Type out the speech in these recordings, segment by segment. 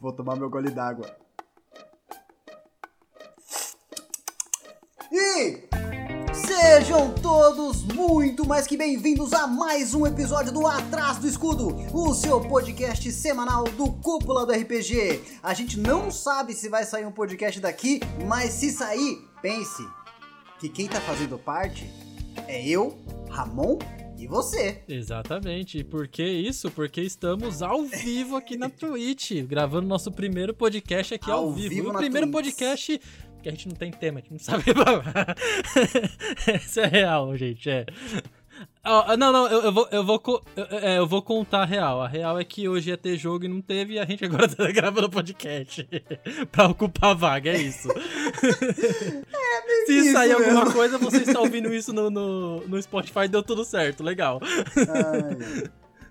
Vou tomar meu gole d'água. E sejam todos muito mais que bem-vindos a mais um episódio do Atrás do Escudo, o seu podcast semanal do Cúpula do RPG. A gente não sabe se vai sair um podcast daqui, mas se sair, pense que quem tá fazendo parte é eu, Ramon e você. Exatamente. E por que isso? Porque estamos ao vivo aqui na Twitch, gravando nosso primeiro podcast aqui ao, Ao vivo. vivo o primeiro Twitch. podcast que a gente não tem tema, a gente não sabe. Isso é real, gente. É. Ó, não, não, eu, eu vou, eu, vou, eu- é, eu vou contar a real. A real é que hoje ia ter jogo e não teve, e a gente agora tá gravando podcast pra ocupar a vaga, é isso. Se isso sair alguma mesmo. coisa, você está ouvindo isso no, no, no Spotify, deu tudo certo, legal. Ai,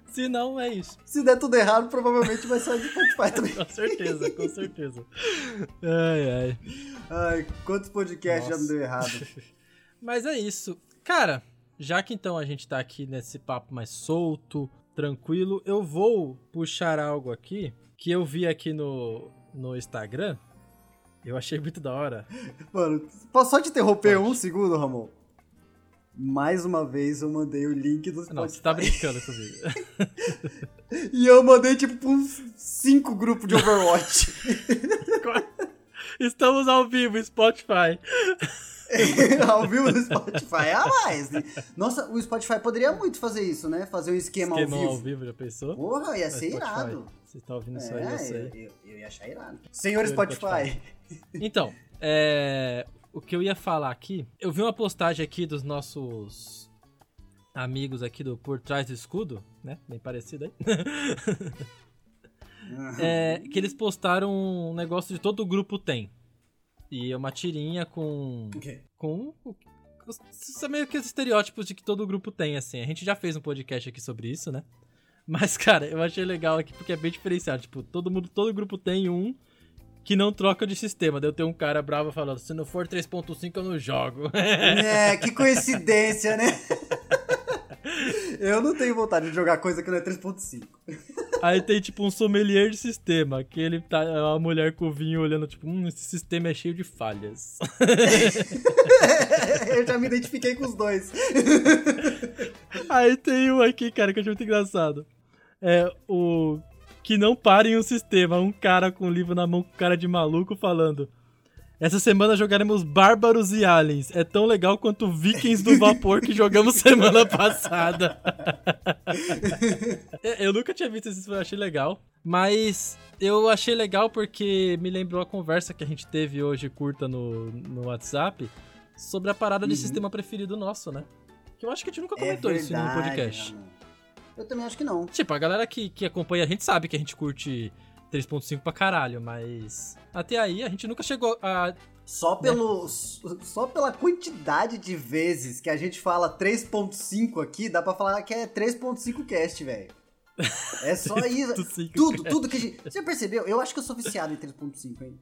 Se não, é isso. se der tudo errado, provavelmente vai sair do Spotify também. Com certeza, com certeza. Ai, ai. Ai, quantos podcasts já Nossa. não deu errado? Mas é isso. Cara, já que então a gente tá aqui nesse papo mais solto, tranquilo, eu vou puxar algo aqui que eu vi aqui no, no Instagram. Eu achei muito da hora. Mano, posso só te interromper Pode. um segundo, Ramon? Mais uma vez eu mandei o link do Spotify. Não, você tá brincando comigo. E eu mandei, tipo, uns cinco grupos de Overwatch. Estamos ao vivo, Spotify. Ao vivo no Spotify. A mais. né? Nossa, o Spotify poderia muito fazer isso, né? Fazer um esquema, Esquema ao ao vivo. vivo, já pensou? Porra, ia É, ser Spotify. irado. Você tá ouvindo isso aí, eu É, sei. eu, eu, eu ia achar irado. Senhor Senhor Spotify. Então, é, o que eu ia falar aqui, eu vi uma postagem aqui dos nossos amigos aqui do Por Trás do Escudo, né? Bem parecido aí. É, que eles postaram um negócio de todo o grupo tem. E é uma tirinha com. Com. os- São meio que os estereótipos de que todo grupo tem, assim. A gente já fez um podcast aqui sobre isso, né? Mas, cara, eu achei legal aqui porque é bem diferenciado. Tipo, todo mundo, todo grupo tem um que não troca de sistema. Daí eu tenho um cara bravo falando: se não for 3.5, eu não jogo. É, que coincidência, né? Eu não tenho vontade de jogar coisa que não é 3.5. Aí tem tipo um sommelier de sistema, que ele tá a mulher com o vinho olhando, tipo, hum, esse sistema é cheio de falhas. Eu já me identifiquei com os dois. Aí tem um aqui, cara, que eu achei muito engraçado. É o que não parem o sistema, um cara com livro na mão com cara de maluco falando. Essa semana jogaremos Bárbaros e Aliens. É tão legal quanto Vikings do Vapor que jogamos semana passada. É, eu nunca tinha visto isso, eu achei legal. Mas eu achei legal porque me lembrou a conversa que a gente teve hoje curta no, no WhatsApp sobre a parada de Uhum. sistema preferido nosso, né? Que eu acho que a gente nunca É comentou isso no verdade, podcast. Ramon. Eu também acho que não. Tipo, a galera que, que acompanha a gente sabe que a gente curte 3.5 pra caralho, mas até aí a gente nunca chegou a. Só, pelo, só pela quantidade de vezes que a gente fala 3.5 aqui, dá pra falar que é 3.5 cast, velho. É só isso. 3.5 Tudo, tudo que a gente. Você percebeu? Eu acho que eu sou viciado em 3.5, hein?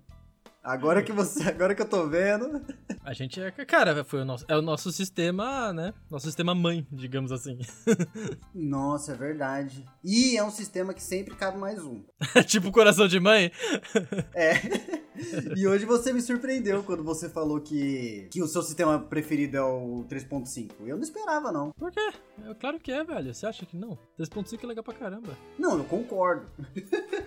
Agora que você. Agora que eu tô vendo. A gente é. Cara, foi o nosso, é o nosso sistema, né? Nosso sistema mãe, digamos assim. Nossa, é verdade. E é um sistema que sempre cabe mais um. tipo coração de mãe. É. E hoje você me surpreendeu quando você falou que, que o seu sistema preferido é o 3.5. Eu não esperava, não. Por quê? É, claro que é, velho. Você acha que não? 3.5 é legal pra caramba. Não, eu concordo.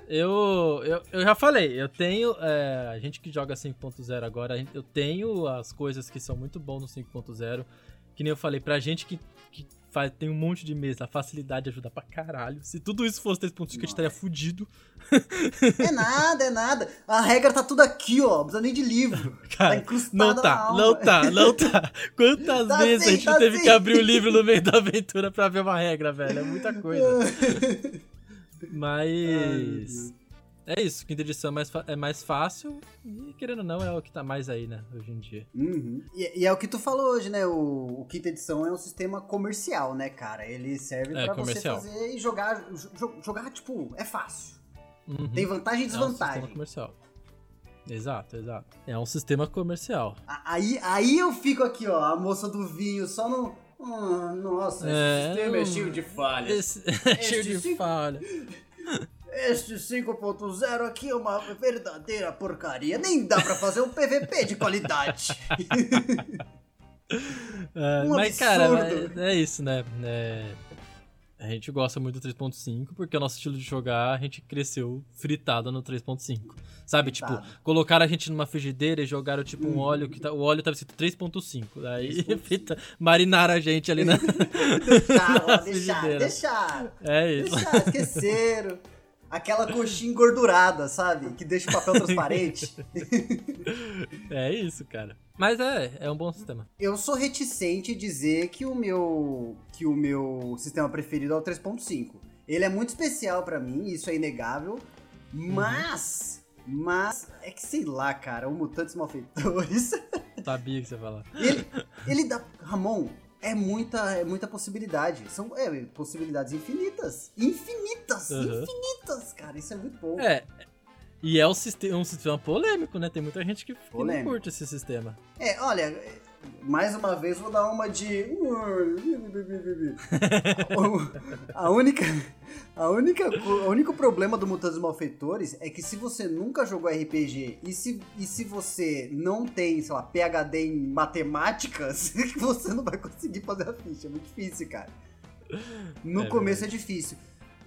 Eu, eu, eu já falei, eu tenho. é, a gente que joga 5.0 agora, eu tenho as coisas que são muito bons no 5.0. Que nem eu falei, pra gente que, que faz, tem um monte de mesa, a facilidade ajuda pra caralho. Se tudo isso fosse 3.5, a gente estaria fudido. É nada, é nada. A regra tá tudo aqui, ó. Não precisa nem de livro. Cara, incrustada não tá, não tá, não tá. Quantas Tá vezes sim, a gente tá teve sim. que abrir o livro no meio da aventura pra ver uma regra, velho? É muita coisa. Mas. É isso, quinta edição é mais, é mais fácil e, querendo ou não, é o que tá mais aí, né, hoje em dia. Uhum. E, e é o que tu falou hoje, né? O, o quinta edição é um sistema comercial, né, cara? Ele serve É, pra comercial. você fazer e jogar. jo- jogar, tipo, é fácil. Uhum. Tem vantagem e É um sistema desvantagem. comercial. Exato, exato. É um sistema comercial. Aí, aí eu fico aqui, ó, a moça do vinho, só no. Ah, nossa, É, esse sistema é cheio de falhas. Esse... é cheio de Esse- falha. Este 5.0 aqui é uma verdadeira porcaria. Nem dá pra fazer um PVP de qualidade. É, Um mas, cara, é, é isso, né? É, a gente gosta muito do 3.5 porque o nosso estilo de jogar, a gente cresceu fritado no 3.5. Sabe, tipo, Fritado. colocaram a gente numa frigideira e jogaram, tipo, um óleo que tá, o óleo tava escrito 3.5. Daí 3.5. frita, marinaram a gente ali na. Deixaram, Na ó, deixaram, frigideira. deixaram. É isso. Deixaram, esqueceram. Aquela coxinha engordurada, sabe? Que deixa o papel transparente. É isso, cara. Mas é, é um bom sistema. Eu sou reticente em dizer que o meu que o meu sistema preferido é o 3.5. Ele é muito especial pra mim, isso é inegável, mas mas é que sei lá, cara, o Mutantes Malfeitores, Sabia que você ia falar. ele ele dá Ramon, é muita é muita possibilidade. São é, possibilidades infinitas. Infinitas, Uhum. infinitas, cara, isso é muito bom. É. E é um sistema, um sistema polêmico, né? Tem muita gente que, que não curte esse sistema. É, olha, mais uma vez vou dar uma de. a única. A única. O único problema do Mutantes Malfeitores é que se você nunca jogou RPG e se, e se você não tem, sei lá, PHD em matemáticas, você não vai conseguir fazer a ficha. É muito difícil, cara. No É começo é difícil.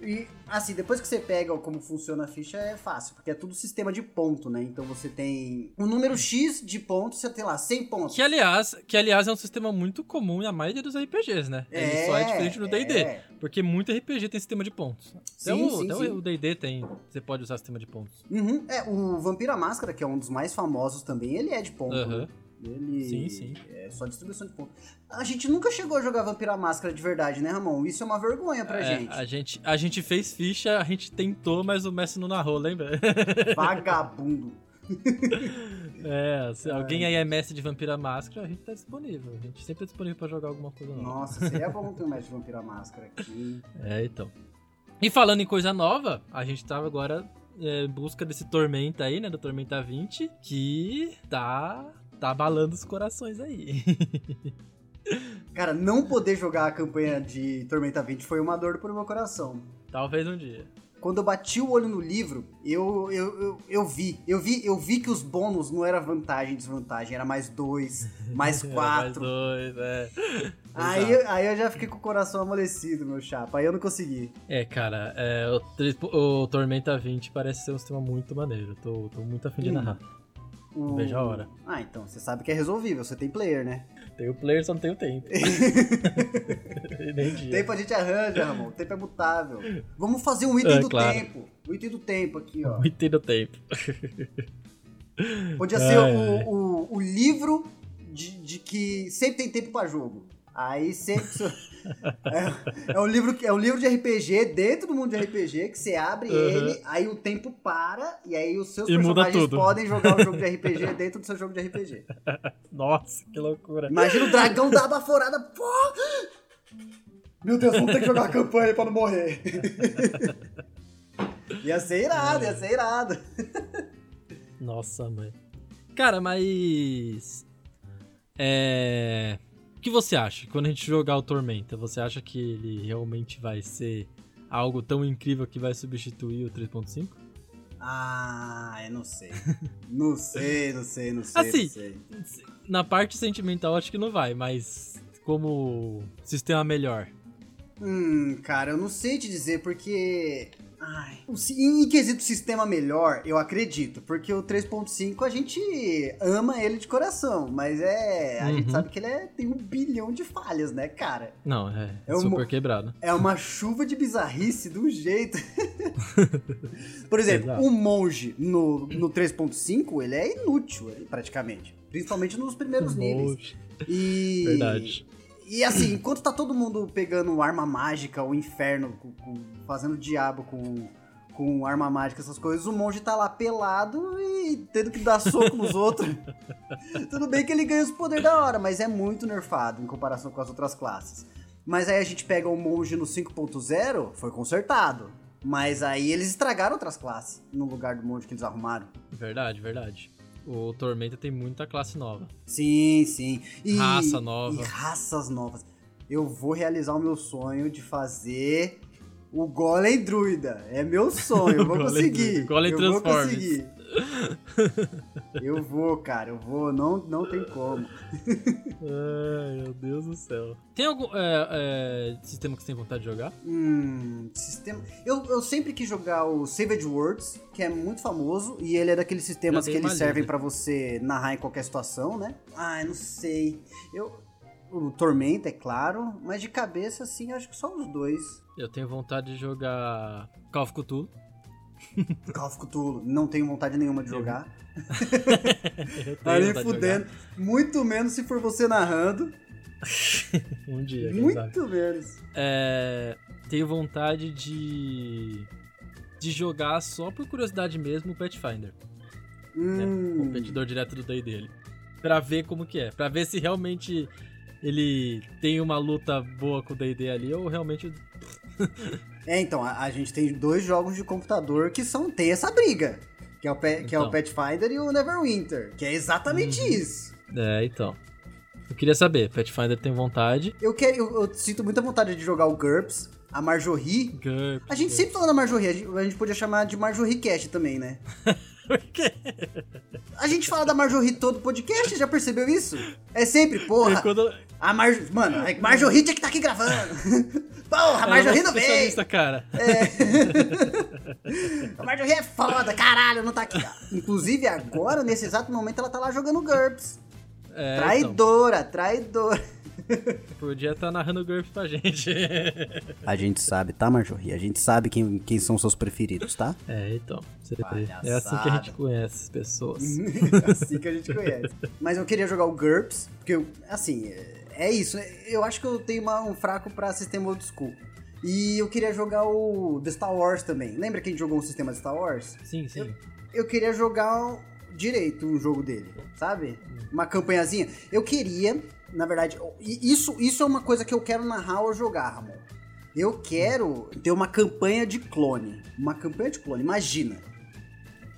E, assim, depois que você pega como funciona a ficha, é fácil, porque é tudo sistema de ponto, né? Então você tem um número X de pontos, você tem lá 100 pontos. Que aliás, que aliás é um sistema muito comum na maioria dos RPGs, né? Ele só é diferente no D&D, é. porque muito RPG tem sistema de pontos. Sim, o, sim, até sim. o D&D tem, você pode usar sistema de pontos. Uhum. É, o Vampira Máscara, que é um dos mais famosos também, ele é de ponto. Aham. né? Ele Sim, sim. é só distribuição de ponto. A gente nunca chegou a jogar Vampira Máscara de verdade, né, Ramon? Isso é uma vergonha pra É, gente. A gente. A gente fez ficha, a gente tentou, mas o mestre não narrou, lembra? Vagabundo. É, se alguém aí é mestre de Vampira Máscara, a gente tá disponível. A gente sempre tá disponível pra jogar alguma coisa nova. Nossa, seria bom ter um mestre de Vampira Máscara aqui. É, então. E falando em coisa nova, a gente tava agora é, em busca desse Tormenta aí, né? Do Tormenta 20, que tá. Tá abalando os corações aí. Cara, não poder jogar a campanha de Tormenta 20 foi uma dor pro meu coração. Talvez um dia. Quando eu bati o olho no livro, eu, eu, eu, eu vi. Eu vi eu vi que os bônus não era vantagem e desvantagem, era mais dois, mais É, mais quatro. dois, é. Aí, Exato. aí eu já fiquei com o coração amolecido, meu chapa. Aí eu não consegui. É, cara, é, o, o Tormenta 20 parece ser um sistema muito maneiro. Tô, tô muito afim de Hum. narrar. O- Veja a hora. Ah, então, você sabe que é resolvível, você tem player, né? Tem o player, só não tem o tempo. Nem dia. Tempo a gente arranja, Ramon. O tempo é mutável. Vamos fazer um item É, do claro. tempo. O item do tempo aqui, ó. Muito do tempo. Podia ser o, o, o livro de, de que sempre tem tempo pra jogo. Aí sempre. é, é um livro, é um livro de RPG dentro do mundo de RPG que você abre Uhum. ele, aí o tempo para e aí os seus E personagens podem jogar o jogo de RPG dentro do seu jogo de RPG. Nossa, que loucura. Imagina o dragão uma baforada. Pô! Meu Deus, vamos ter que jogar a campanha pra não morrer. ia ser irado, ia ser irado. Nossa, mãe. Cara, mas. É. O que você acha? Quando a gente jogar o Tormenta, você acha que ele realmente vai ser algo tão incrível que vai substituir o 3.5? Ah, eu não sei. Não sei, não sei, não sei. Assim, não sei. Na parte sentimental, acho que não vai, mas como sistema melhor. Hum, cara, eu não sei te dizer porque. Ai, em quesito sistema melhor, eu acredito, porque o 3.5 a gente ama ele de coração, mas é. A gente Uhum. sabe que ele é- tem um bilhão de falhas, né, cara? Não, é, É um super quebrado. É uma chuva de bizarrice um jeito. Por exemplo, Exato. o monge no, no 3.5, ele é inútil, praticamente. Principalmente nos primeiros níveis. E. Verdade. E assim, enquanto tá todo mundo pegando arma mágica, o inferno, com- com- fazendo diabo com, com arma mágica, essas coisas, o monge tá lá pelado e tendo que dar soco nos outros. Tudo bem que ele ganha os poderes da hora, mas é muito nerfado em comparação com as outras classes. Mas aí a gente pega o monge no 5.0, foi consertado. Mas aí eles estragaram outras classes no lugar do monge que eles arrumaram. Verdade, verdade. O Tormenta tem muita classe nova. Sim, sim. E, Raça nova. E raças novas. Eu vou realizar o meu sonho de fazer O Golem Druida. É meu sonho. Eu vou conseguir. Golem eu vou conseguir. Eu vou, cara. Eu vou. Não, não tem como. Ai, meu Deus do céu. Tem algum é, é, sistema que você tem vontade de jogar? Hum, sistema. Eu, eu sempre quis jogar o Savage Worlds, que é muito famoso, e ele é daqueles sistemas Já que eles servem pra você narrar em qualquer situação, né? Ah, eu não sei. Eu. O Tormenta, é claro, mas de cabeça, assim, acho que só os dois. Eu tenho vontade de jogar Call of Cthulhu. Call of Cthulhu, não tenho vontade nenhuma de jogar. Tá nem fudendo. Muito menos se for você narrando. Um dia. Muito menos. É, tenho vontade de de jogar só por curiosidade mesmo o Pathfinder, né? Hum, competidor direto do day dele, Pra ver como que é, Pra ver se realmente ele tem uma luta boa com o D&D ali ou realmente É, então, a, a gente tem dois jogos de computador que são tem essa briga. Que é o, Pe- que é o Então. Pathfinder e o Neverwinter. Que é exatamente Uhum. isso. é então. Eu queria saber, Pathfinder tem vontade? Eu, quero, eu, eu sinto muita vontade de jogar o GURPS, a Marjorie. GURPS, A gente sempre fala da Marjorie, a gente, a gente podia chamar de Marjorie Cast também, né? A gente fala da Marjorie todo podcast, já percebeu isso? É sempre, porra. Quando- A Mar... Mano, a Marjorie tinha que estar aqui gravando. Porra, a Marjorie é não veio. cara. A Marjorie é foda, caralho, não tá aqui. Inclusive, agora, nesse exato momento, ela tá lá jogando GURPS. É, então, Traidora, traidora. podia estar narrando GURPS pra gente. A gente sabe, tá, Marjorie? A gente sabe quem, quem são seus preferidos, tá? É, então. É assim que a gente conhece as pessoas. assim que a gente conhece. Mas eu queria jogar o GURPS, porque, eu, assim, é- é isso. Eu acho que eu tenho uma- um fraco pra sistema old school. E eu queria jogar o The Star Wars também. Lembra que a gente jogou um sistema de Star Wars? Sim, sim. Eu queria jogar direito um jogo dele, sabe? Uma campanhazinha. Eu queria, na verdade, isso, isso é uma coisa que eu quero narrar ou jogar, Ramon. Eu quero ter uma campanha de clone. Uma campanha de clone, imagina.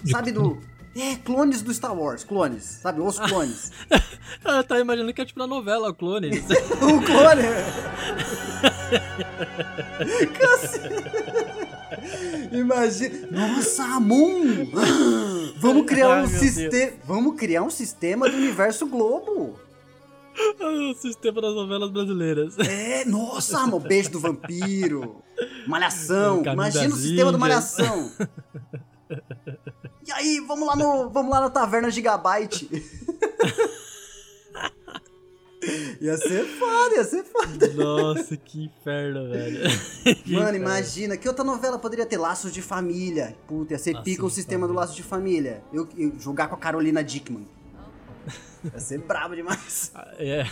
Sabe do. É, clones do Star Wars, clones, sabe? Os clones. Ah, tá imaginando que é tipo na novela, o clone. o clone! Imagina. Nossa, Amon! Vamos criar um sistema. Vamos criar um sistema do universo Globo. O sistema das novelas brasileiras. É, nossa, Amon, beijo do vampiro. Malhação. Imagina o sistema do. Malhação. E aí, vamos lá no, vamos lá na taverna Gigabyte. Ia ser foda, ia ser foda. Nossa, que inferno, velho. Que Mano, inferno. imagina, que outra novela poderia ter Laços de Família? Puta, ia ser Laços pica o sistema do Família. Laços de Família. Eu, eu jogar com a Carolina Dickman. Ia ser brabo demais. É.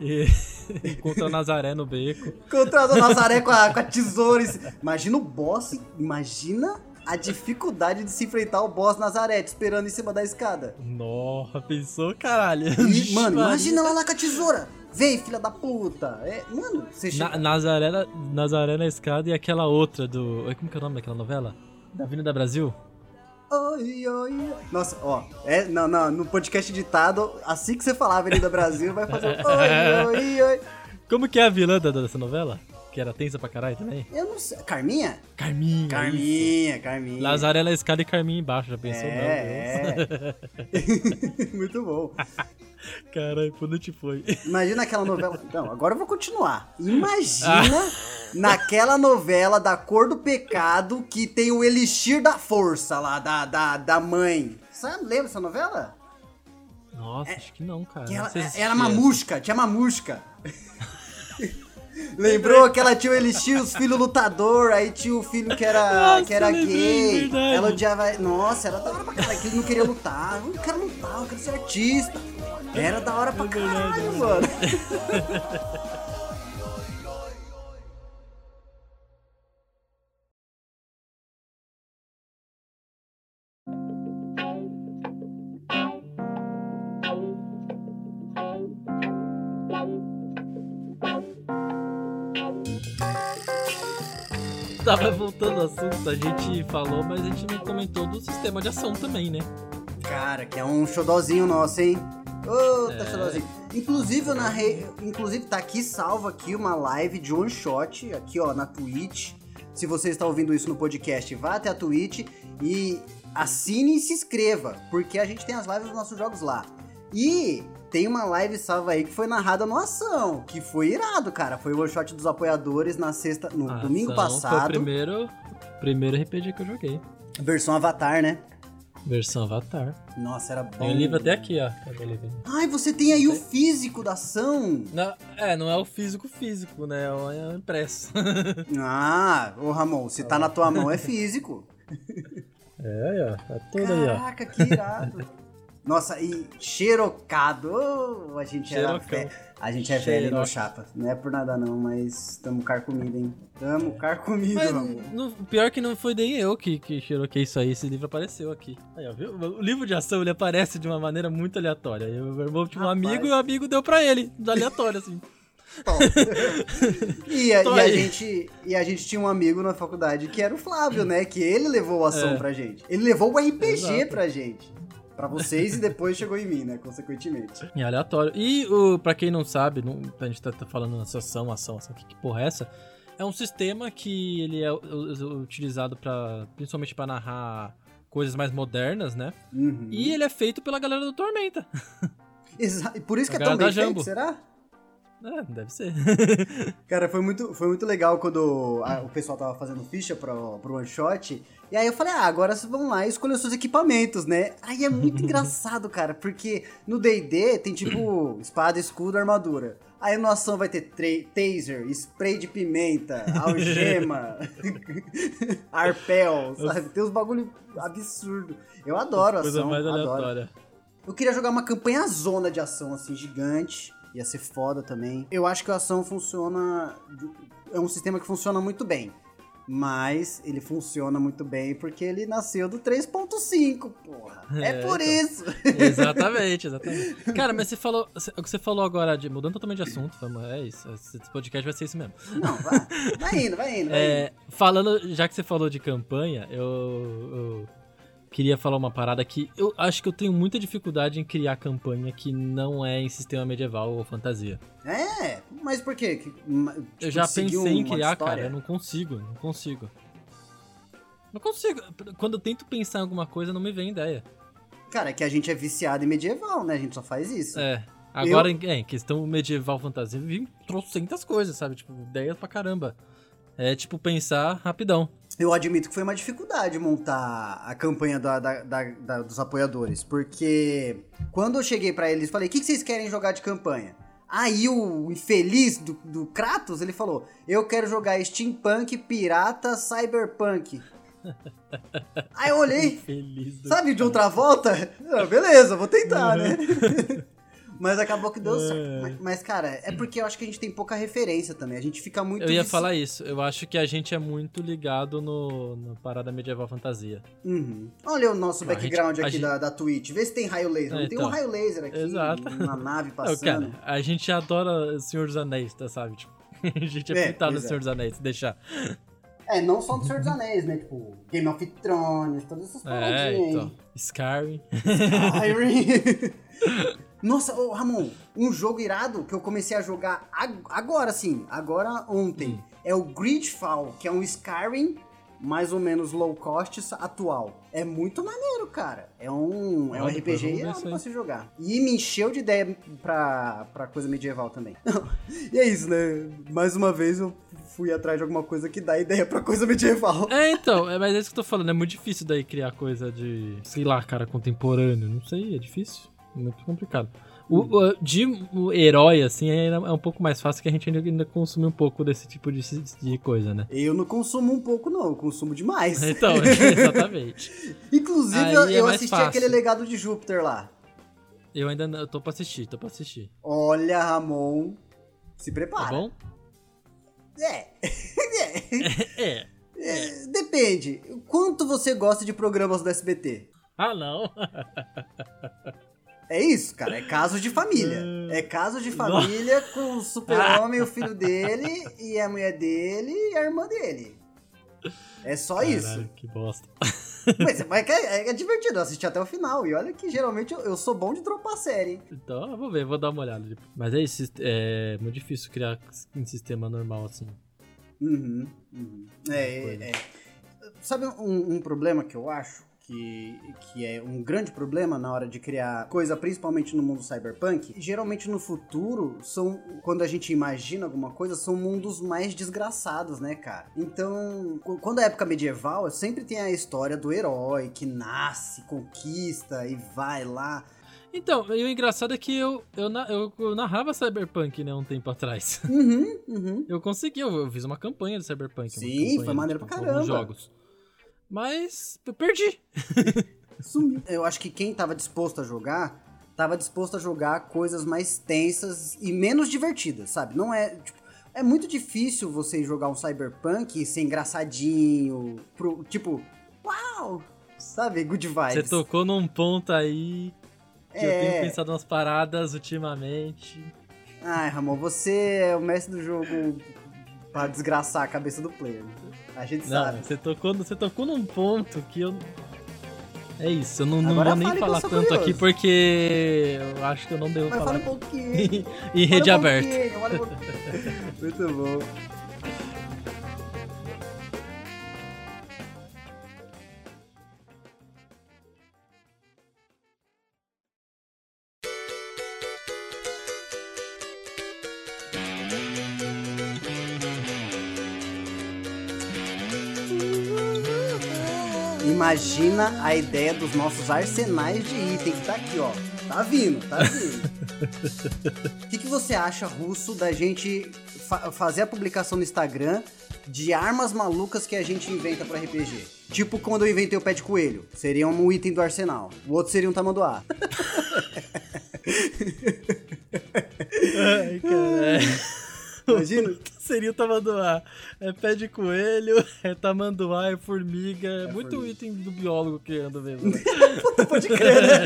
E encontra Nazaré no beco. Contra o Nazaré com a, com a tesoura. Imagina o boss, imagina a dificuldade de se enfrentar o boss Nazaré, te esperando em cima da escada. Nossa, pensou, caralho. E, mano, imagina ela lá com a tesoura. Vem, filha da puta. É, mano, você chega... Na, Nazaré, na- Nazaré na escada e aquela outra do. Como que é o nome daquela novela? Da Avenida Brasil? Oi, oi. Nossa, ó, é, não, não, no podcast editado, assim que você falar Avenida Brasil, vai fazer oi, oi, oi. Como que é a vilã da- dessa novela? Que era tensa pra caralho também? Eu não sei. Carminha? Carminha. Carminha, isso. Carminha. Nazaré na escada e Carminha embaixo, já pensou? É, é. Muito bom. Caralho, por onde foi? Imagina aquela novela. Não, agora eu vou continuar. Imagina naquela novela da cor do pecado que tem o elixir da força lá, da, da, da mãe. Sabe, lembra essa novela? Nossa, acho que não, cara. Que Não ela, se era mamusca, tinha mamusca. Lembrou que ela tinha o elixir, os filhos lutador, aí tinha o filho que era, Nossa, que era gay. verdade. Ela odiava. Nossa, era da hora pra caralho, que ele não queria lutar. Eu não quero lutar, eu quero ser artista. Era da hora pra É caralho, é mano. Tava voltando ao assunto, a gente falou, mas a gente não comentou do sistema de ação também, né? Cara, que é um xodózinho nosso, hein? Ô, tá É. xodózinho. Inclusive, eu narrei. Inclusive, tá aqui salvo aqui uma live de one shot, aqui, ó, na Twitch. Se você está ouvindo isso no podcast, vá até a Twitch e assine e se inscreva, porque a gente tem as lives dos nossos jogos lá. E tem uma live salva aí que foi narrada no Ação, que foi irado, cara. Foi o one shot dos apoiadores na sexta, no A domingo passado. Foi o primeiro, primeiro RPG que eu joguei. Versão Avatar, né? Versão Avatar. Nossa, era bom. Tem o livro até aqui, ó. Ai, você tem aí o físico da ação. Não, é, não é o físico físico, né? É o impresso. Ah, ô Ramon, se tá na tua mão é físico. É, ó. Tá tudo aí, ó. Caraca, que irado. Nossa, e xerocado. Ô, a gente era Xerocão. velho. A gente é velho, não, chapa. Não é por nada não, mas tamo carcomido, hein? Tamo carcomido, Mas Ramon. no, pior que não foi nem eu que, que xeroquei isso aí, esse livro apareceu aqui. Aí, ó, viu? O livro de ação ele aparece de uma maneira muito aleatória. Eu, meu irmão tinha um amigo e o amigo deu pra ele, aleatório, assim. Top. e, a, Tô e a aí. gente, e a gente tinha um amigo na faculdade que era o Flávio, né? Que ele levou o ação É. pra gente. Ele levou o RPG Exato. pra gente. Pra vocês e depois chegou em mim, né? Consequentemente. É aleatório. E o, pra quem não sabe, não, a gente tá, tá falando nessa ação, ação, ação, que, que porra é essa? É um sistema que ele é utilizado para principalmente pra narrar coisas mais modernas, né? Uhum. E ele é feito pela galera do Tormenta. Exa- e por isso que A é tão bem feito, será? É, deve ser. Cara, foi muito, foi muito legal quando a- o pessoal tava fazendo ficha pro, pro one shot. E aí eu falei, ah, agora vocês vão lá e escolher os seus equipamentos, né? Aí é muito engraçado, cara, porque no DD tem tipo espada, escudo, armadura. Aí no ação vai ter taser, spray de pimenta, algema, arpel, sabe? Tem uns bagulho absurdo. Eu adoro Coisa ação, mais adoro. aleatória. Eu queria jogar uma campanha zona de ação, assim, gigante. Ia ser foda também. Eu acho que a ação funciona. É um sistema que funciona muito bem. Mas ele funciona muito bem porque ele nasceu do 3.5, porra. É, É, por então. isso. exatamente, exatamente. Cara, mas você falou. O que você falou agora, de, mudando totalmente de assunto, vamos- é isso. Esse podcast vai ser isso mesmo. Não, vai, vai indo, vai indo, vai indo. É, falando, já que você falou de campanha, eu, eu queria falar uma parada que eu acho que eu tenho muita dificuldade em criar campanha que não é em sistema medieval ou fantasia. É, mas por quê? Que- ma- eu tipo, já pensei em criar, história? cara, eu não consigo, não consigo. Não consigo. Quando eu tento pensar em alguma coisa, não me vem ideia. Cara, é que a gente é viciado em medieval, né? A gente só faz isso. É. Agora, em, é, em questão medieval fantasia, eu vi trocentas coisas, sabe? Tipo, ideias pra caramba. É tipo pensar rapidão. Eu admito que foi uma dificuldade montar a campanha da- da- da- dos apoiadores, porque quando eu cheguei pra eles, falei: o que, que vocês querem jogar de campanha? Aí o infeliz do, do Kratos, ele falou: eu quero jogar steampunk, pirata, cyberpunk. Aí eu olhei, sabe, de outra volta? Ah, beleza, vou tentar, né? Mas acabou que deu certo. É. Mas, mas, cara, é porque eu acho que a gente tem pouca referência também. A gente fica muito. Eu ia vici- falar isso. Eu acho que a gente é muito ligado no, no parada medieval fantasia. Uhum. Olha o nosso gente- background a aqui gente- da, da Twitch. Vê se tem raio laser. É, Não tem então. um raio laser aqui, Exato. uma nave Não, passando. cara, a gente adora Senhor dos Anéis, tá, sabe? Tipo, a gente é, É, pintado no é. Senhor dos Anéis, deixar. É, não só do Senhor dos Anéis, né? Tipo, Game of Thrones, todas essas É, paradinhas então. Skyrim. Skyrim. Nossa, ô Ramon, um jogo irado que eu comecei a jogar ag- agora sim, agora ontem. Hum. É o Gridfall, que é um Skyrim mais ou menos low cost atual. É muito maneiro, cara. É um, é um RPG irado pra se jogar. E me encheu de ideia pra, pra coisa medieval também. e é isso, né? Mais uma vez eu fui atrás de alguma coisa que dá ideia pra coisa medieval. É, então, é, mas é isso que eu tô falando. É muito difícil daí criar coisa de, sei lá, cara, contemporâneo. Não sei, é difícil. É muito complicado. O, o- de o herói, assim, é, é um pouco mais fácil que a gente ainda, ainda consome um pouco desse tipo de, de coisa, né? Eu não consumo um pouco, não. Eu consumo demais. Então, exatamente. Inclusive, Aí eu, é eu mais assisti fácil. aquele legado de Júpiter lá. Eu ainda não, eu tô pra assistir, tô pra assistir. Olha, Ramon, se Tá prepara. bom? É. É. É, Depende. Quanto você gosta de programas do SBT? Ah, não. É isso, cara. É casos de família. É casos de família com o super-homem, o filho dele, e a mulher dele e a irmã dele. É só isso. Caralho, que bosta. Mas, mas é, é divertido, eu assisti até o final. E olha que geralmente eu, eu sou bom de dropar série. Então, eu vou ver, vou dar uma olhada. depois. Mas é isso, é muito difícil criar um sistema normal assim. Uhum, uhum. É, é, é. Sabe um, um problema que eu acho? Que, que é um grande problema na hora de criar coisa, principalmente no mundo cyberpunk, geralmente no futuro, são quando a gente imagina alguma coisa, são mundos mais desgraçados, né, cara? Então, quando é época medieval, sempre tem a história do herói que nasce, conquista e vai lá. Então, e o engraçado é que eu, eu, eu, eu narrava Cyberpunk, né, um tempo atrás. Uhum, uhum. Eu consegui, eu, eu, fiz uma campanha de Cyberpunk. Sim, foi maneiro tipo, pra caramba. jogos. Mas eu perdi. Sumiu. Eu acho que quem tava disposto a jogar, tava disposto a jogar coisas mais tensas e menos divertidas, sabe? Não é. Tipo, é muito difícil você jogar um cyberpunk e ser engraçadinho. Pro, tipo, uau! Sabe? Good vibes. Você tocou num ponto aí que é... eu tenho pensado nas paradas ultimamente. Ai, Ramon, você é o mestre do jogo pra desgraçar a cabeça do player. A gente não, sabe. Você tocou, você tocou num ponto que eu. É isso, eu não, não vou nem falar tanto curioso. aqui porque eu acho que eu não devo Mas falar. Fala um pouquinho. em rede um aberta. Muito bom. Imagina a ideia dos nossos arsenais de que tá aqui, ó. Tá vindo, tá vindo. O que, que você acha, Russo, da gente fa fazer a publicação no Instagram de armas malucas que a gente inventa para RPG? Tipo quando eu inventei o pé de coelho. Seria um item do arsenal. O outro seria um tamanduá. Ai, caralho. Imagina. Seria o tamanduá. É pé de coelho, é tamanduá, é formiga. É, muito formiga. item do biólogo que anda mesmo. Né? Puta, pode crer, né?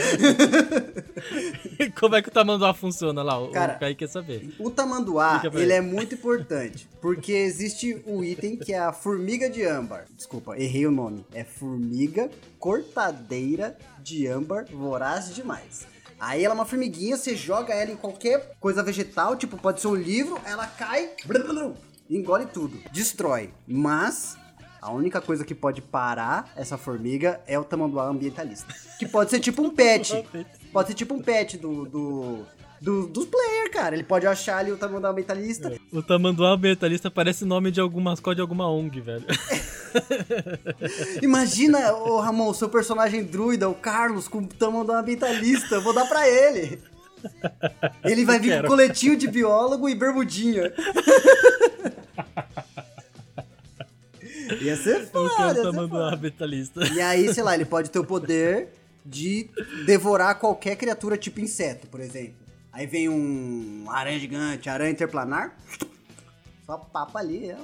Como é que o tamanduá funciona lá? Cara, o Kaique quer saber. O tamanduá, ele é muito importante. Porque existe o um item que é a formiga de âmbar. Desculpa, errei o nome. É formiga cortadeira de âmbar voraz demais. Aí ela é uma formiguinha, você joga ela em qualquer coisa vegetal, tipo, pode ser um livro, ela cai, engole tudo, destrói. Mas a única coisa que pode parar essa formiga é o tamanduá ambientalista. Que pode ser tipo um pet. Pode ser tipo um pet do, do do, dos players, cara. Ele pode achar ali o tamanduá ambientalista. É. O tamanduá ambientalista parece nome de algum mascote de alguma ONG, velho. Imagina, ô Ramon, seu personagem druida, o Carlos, com o tamanduá ambientalista. Eu vou dar pra ele. Ele vai vir com coletinho de biólogo e bermudinha. Ia ser foda. Eu quero tamanduá ambientalista. E aí, sei lá, ele pode ter o poder de devorar qualquer criatura tipo inseto, por exemplo. Aí vem um aranha gigante, aranha interplanar. Só papa ali, é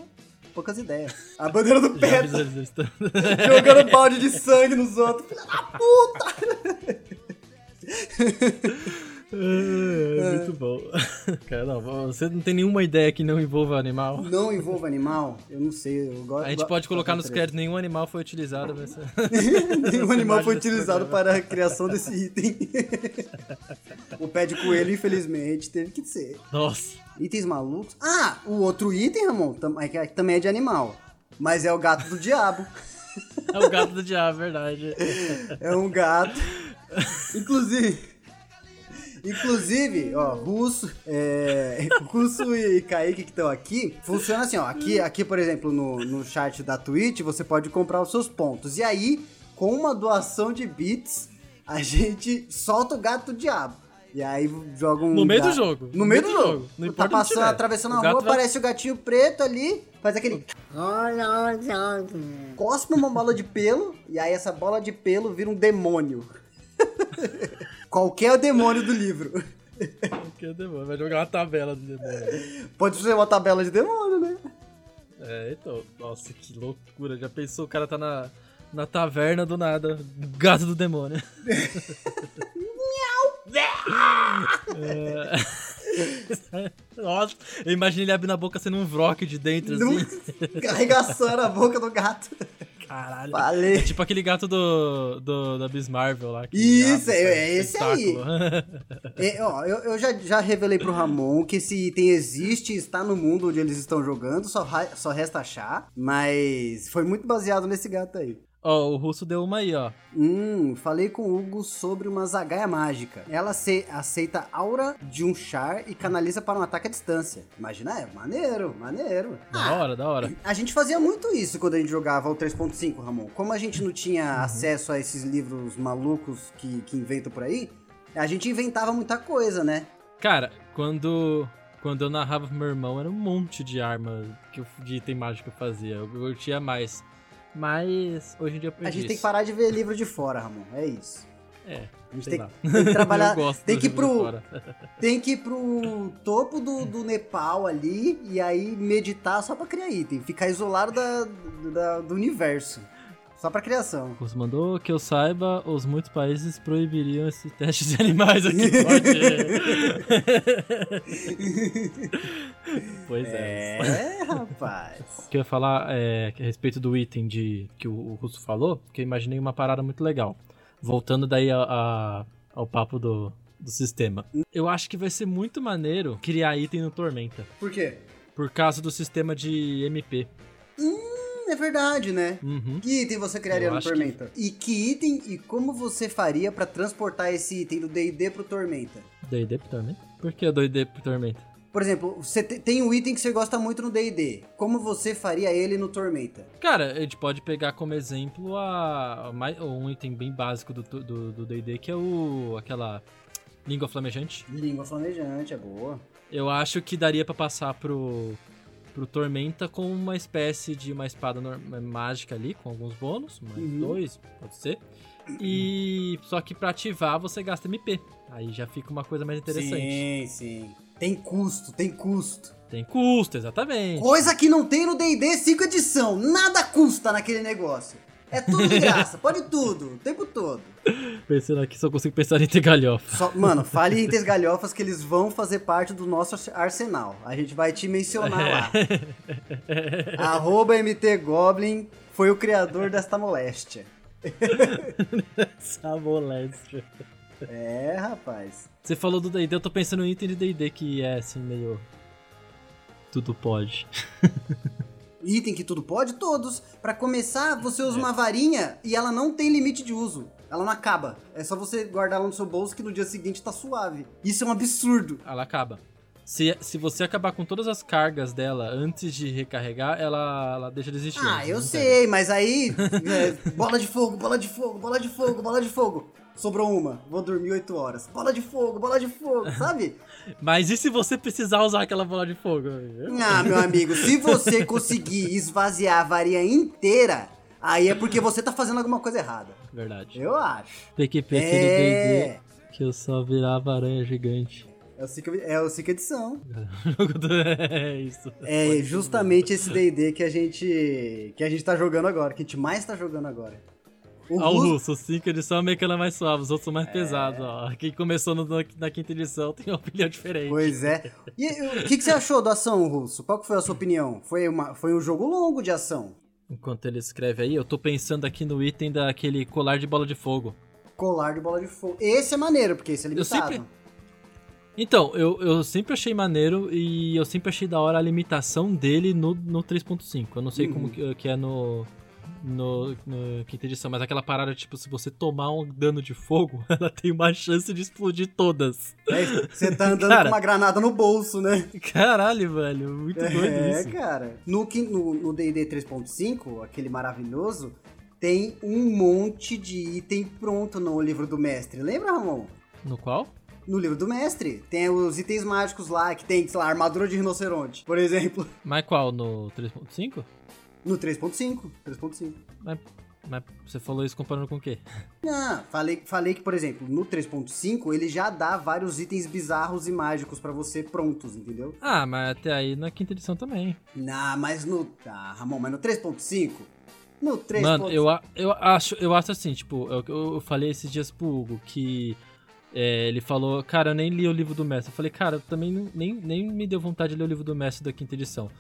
poucas ideias. A bandeira do pé. jogando balde de sangue nos outros. Filha da puta! É, muito bom. Cara, não, você não tem nenhuma ideia que não envolva animal? Não envolva animal? Eu não sei. Eu gosto, a gente pode colocar nos créditos: nenhum animal foi utilizado. Nenhum animal foi utilizado para a criação desse item. o pé de coelho, infelizmente, teve que ser. Nossa. Itens malucos. Ah, o outro item, Ramon, é também é de animal. Mas é o gato do diabo. É o gato do diabo, verdade. É um gato. Inclusive. Inclusive, ó, Russo, é, Russo e Kaique que estão aqui, funciona assim, ó. Aqui, aqui por exemplo, no, no chat da Twitch, você pode comprar os seus pontos. E aí, com uma doação de bits, a gente solta o gato do diabo. E aí joga um. No meio gato. do jogo. No, no meio, meio do, do jogo. Não tá passando, atravessando a rua, vai... aparece o gatinho preto ali, faz aquele. Cospe uma bola de pelo, e aí essa bola de pelo vira um demônio. Qualquer demônio do livro. Qualquer demônio. Vai jogar uma tabela de demônio. Pode ser uma tabela de demônio, né? É, então. Nossa, que loucura. Já pensou o cara tá na, na taverna do nada. Gato do demônio. é... Nossa, eu imagino ele abrindo a boca sendo um vrock de dentro, assim. Arregaçando a boca do gato. Caralho. Falei. É tipo aquele gato do, do da Miss Marvel lá. Isso, abre, é- é esse aí. É, ó, eu, eu já, já revelei pro Ramon que esse item existe e está no mundo onde eles estão jogando, só, só resta achar. Mas foi muito baseado nesse gato aí. Ó, o russo deu uma aí, ó. Hum, falei com o Hugo sobre uma zagaia mágica. Ela se- aceita aura de um char e canaliza para um ataque à distância. Imagina, é maneiro, maneiro. Da hora, da hora. A gente fazia muito isso quando a gente jogava o 3.5, Ramon. Como a gente não tinha acesso a esses livros malucos que, que inventam por aí, a gente inventava muita coisa, né? Cara, quando. Quando eu narrava pro meu irmão, era um monte de arma que eu, de item mágico que eu fazia. Eu curtia mais. Mas hoje em dia eu perdi A gente tem que isso. parar de ver livro de fora, Ramon. É isso. É, A gente tem, lá. tem que trabalhar. tem que pro, tem que ir pro topo do, do Nepal ali e aí meditar só pra criar item. Ficar isolado da, da- do universo. Só pra criação. Você mandou que eu saiba, os muitos países proibiriam esse teste de animais aqui. Pois é. É, rapaz. O que eu ia falar é, a respeito do item de, que o, o Russo falou, que eu imaginei uma parada muito legal. Voltando daí a- a- ao papo do, do sistema. Eu acho que vai ser muito maneiro criar item no Tormenta. Por quê? Por causa do sistema de MP. Hum, é verdade, né? Uhum. Que item você criaria Eu no acho que- Tormenta? E que item e como você faria pra transportar esse item do D&D pro Tormenta? D&D pro Tormenta? Por que 2D pro Tormenta? Por exemplo, você te- tem um item que você gosta muito no D&D. Como você faria ele no Tormenta? Cara, a gente pode pegar como exemplo a, a um item bem básico do D&D, que é o aquela língua flamejante. Língua flamejante, é boa. Eu acho que daria pra passar pro pro Tormenta com uma espécie de uma espada mágica ali, com alguns bônus, mais Uhum. dois, pode ser. E só que pra ativar você gasta MP. Aí já fica uma coisa mais interessante. Sim, sim. Tem custo, tem custo. Tem custo, exatamente. Coisa que não tem no D&D 5 edição. Nada custa naquele negócio. É tudo de graça, pode tudo, o tempo todo. Pensando aqui, só consigo pensar em ter galhofa. Só- mano, fale em Itens Galhofas que eles vão fazer parte do nosso arsenal. A gente vai te mencionar lá. Arroba MT Goblin foi o criador desta moléstia. Essa moléstia. É, rapaz. Você falou do D&D, eu tô pensando em item de D&D que é assim, meio... Tudo pode. Item que tudo pode? Todos. Pra começar, você usa uma varinha e ela não tem limite de uso. Ela não acaba. É só você guardar ela no seu bolso que no dia seguinte tá suave. Isso é um absurdo. Ela acaba. Se, se você acabar com todas as cargas dela antes de recarregar, ela, ela deixa de existir. Ah, eu sei, mas aí. é, bola de fogo, bola de fogo, bola de fogo, bola de fogo. Sobrou uma, vou dormir 8 horas. Bola de fogo, bola de fogo, sabe? Mas e se você precisar usar aquela bola de fogo? Ah, meu amigo, se você conseguir esvaziar a varinha inteira, aí é porque você tá fazendo alguma coisa errada. Verdade. Eu acho. PQP, aquele É. D&D que eu só virava aranha gigante. É o Cica, é o Cica Edição. é isso. É justamente esse D&D que a gente que a gente tá jogando agora, que a gente mais tá jogando agora. O Ah, o Russo- russo, o 5 edição é meio que ela é mais suave, os outros são É. mais pesados, ó. Quem começou no- na quinta edição tem uma opinião diferente. Pois é. E o que, que você achou da ação, Russo? Qual que foi a sua opinião? Foi, uma, foi um jogo longo de ação. Enquanto ele escreve aí, eu tô pensando aqui no item daquele colar de bola de fogo. Colar de bola de fogo. Esse é maneiro, porque esse é Eu limitado. sempre- Então, eu, eu sempre achei maneiro e eu sempre achei da hora a limitação dele no, no 3.5. Eu não sei como Uhum. que, que é no, no, no quinta edição, mas aquela parada, tipo, se você tomar um dano de fogo, ela tem uma chance de explodir todas. É, você tá andando Cara. com uma granada no bolso, né? Caralho, velho, muito doido É, isso. cara. No quin- no no D&D 3.5, aquele maravilhoso, tem um monte de item pronto no livro do mestre. Lembra, Ramon? No qual? No livro do mestre, tem os itens mágicos lá, que tem, sei lá, armadura de rinoceronte, por exemplo. Mas qual? No 3.5? No 3.5, 3.5. Mas, mas você falou isso comparando com o quê? Ah, falei, falei que, por exemplo, no 3.5 ele já dá vários itens bizarros e mágicos pra você prontos, entendeu? Ah, mas até aí na quinta edição também. Não, mas no. Ah, Ramon, mas no 3.5? No 3.5. Mano, eu, eu acho, eu acho assim, tipo, eu, eu falei esses dias pro Hugo que é, ele falou, cara, eu nem li o livro do mestre. Eu falei, cara, eu também não- nem, nem me deu vontade de ler o livro do mestre da quinta edição.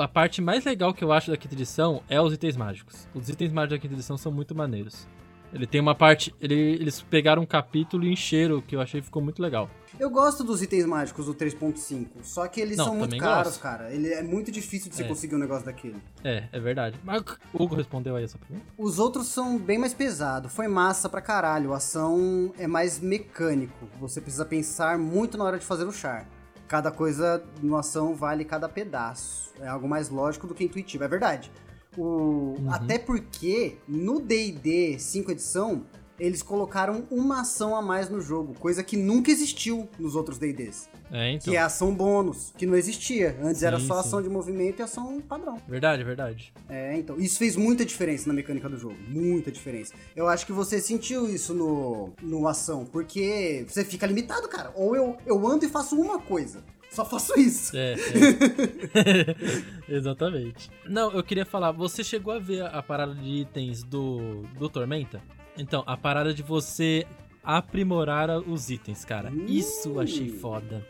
A parte mais legal que eu acho da quinta edição é os itens mágicos. Os itens mágicos da quinta edição são muito maneiros. Ele tem uma parte. Ele, eles pegaram um capítulo e encheram, que eu achei que ficou muito legal. Eu gosto dos itens mágicos do 3.5, só que eles Não, são muito caros, gosto. cara. Ele é muito difícil de você É. conseguir um negócio daquele. É, é verdade. Mas o Hugo respondeu aí essa pergunta? Os outros são bem mais pesados. Foi massa pra caralho. A ação é mais mecânico. Você precisa pensar muito na hora de fazer o char. Cada coisa no ação vale cada pedaço. É algo mais lógico do que intuitivo, é verdade. O... Até porque no D&D 5 edição, eles colocaram uma ação a mais no jogo, coisa que nunca existiu nos outros D&Ds. É, então. Que é a ação bônus, que não existia. Antes era Sim, só sim. ação de movimento e ação padrão. Verdade, verdade. É, então, isso fez muita diferença na mecânica do jogo, muita diferença. Eu acho que você sentiu isso no, no ação, porque você fica limitado, cara. Ou eu, eu ando e faço uma coisa, só faço isso. É, é. Exatamente. Não, eu queria falar, você chegou a ver a parada de itens do, do Tormenta? Então, a parada de você aprimorar os itens, cara. Isso eu achei Hum. foda.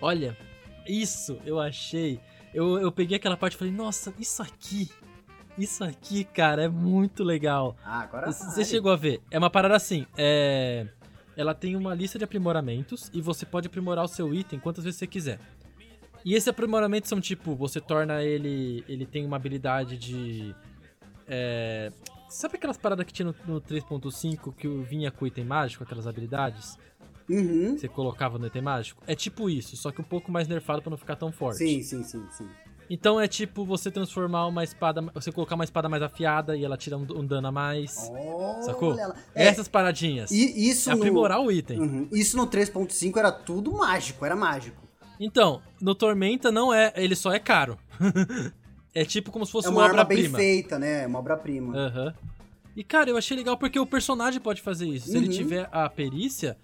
Olha, isso eu achei. Eu, eu peguei aquela parte e falei, nossa, isso aqui. Isso aqui, cara, é muito legal. Ah, agora Você chegou a ver? É uma parada assim, é. Ela tem uma lista de aprimoramentos e você pode aprimorar o seu item quantas vezes você quiser. E esses aprimoramentos são tipo, você torna ele. Ele tem uma habilidade de. É, sabe aquelas paradas que tinha no, no 3.5 que vinha com item mágico, aquelas habilidades? Uhum. Você colocava no item mágico? É tipo isso, só que um pouco mais nerfado pra não ficar tão forte. Sim, sim, sim, sim. Então é tipo você transformar uma espada. Você colocar uma espada mais afiada e ela tira um, um dano a mais. Olha Sacou? É, Essas paradinhas. e isso É no... aprimorar o item. Uhum. Isso no 3.5 era tudo mágico, era mágico. Então, no Tormenta não é. Ele só é caro. é tipo como se fosse É uma uma arma bem obra-prima. feita, né? É uma obra-prima. Aham. E cara, eu achei legal porque o personagem pode fazer isso. Se ele Uhum. tiver a perícia,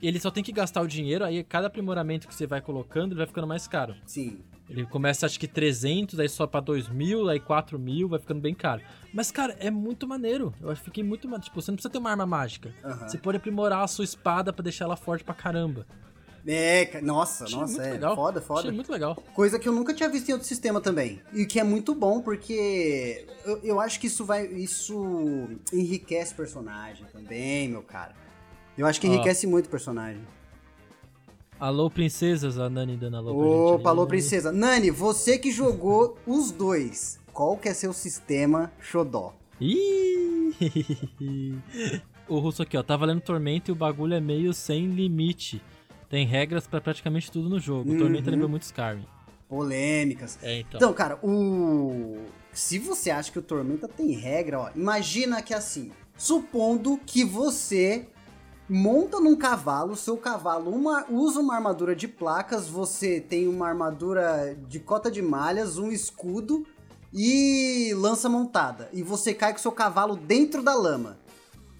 ele só tem que gastar o dinheiro, aí cada aprimoramento que você vai colocando, ele vai ficando mais caro. Sim. Ele começa acho que 300, aí só pra 2 mil, aí 4 mil, vai ficando bem caro. Mas cara, é muito maneiro. Eu acho que fiquei muito. Tipo, você não precisa ter uma arma mágica. Aham. Você pode aprimorar a sua espada pra deixar ela forte pra caramba. É, nossa, Achei nossa, é. legal. Foda, foda. Achei muito legal. Coisa que eu nunca tinha visto em outro sistema também. E que é muito bom porque eu, eu acho que isso vai. Isso enriquece o personagem também, meu cara. Eu acho que enriquece muito o personagem. Alô, princesas, a Nani dando alô pra gente. Opa, aí. alô, princesa. Nani, você que jogou os dois, qual que é seu sistema xodó? Ih! o russo aqui, ó, tá valendo Tormenta e o bagulho é meio sem limite. Tem regras pra praticamente tudo no jogo. Uhum. Tormenta lembra muito Skyrim. Polêmicas. É, então. Então, cara, o. Se você acha que o Tormenta tem regra, ó, imagina que assim, supondo que você monta num cavalo, seu cavalo uma- usa uma armadura de placas, você tem uma armadura de cota de malhas, um escudo e lança montada. E você cai com seu cavalo dentro da lama.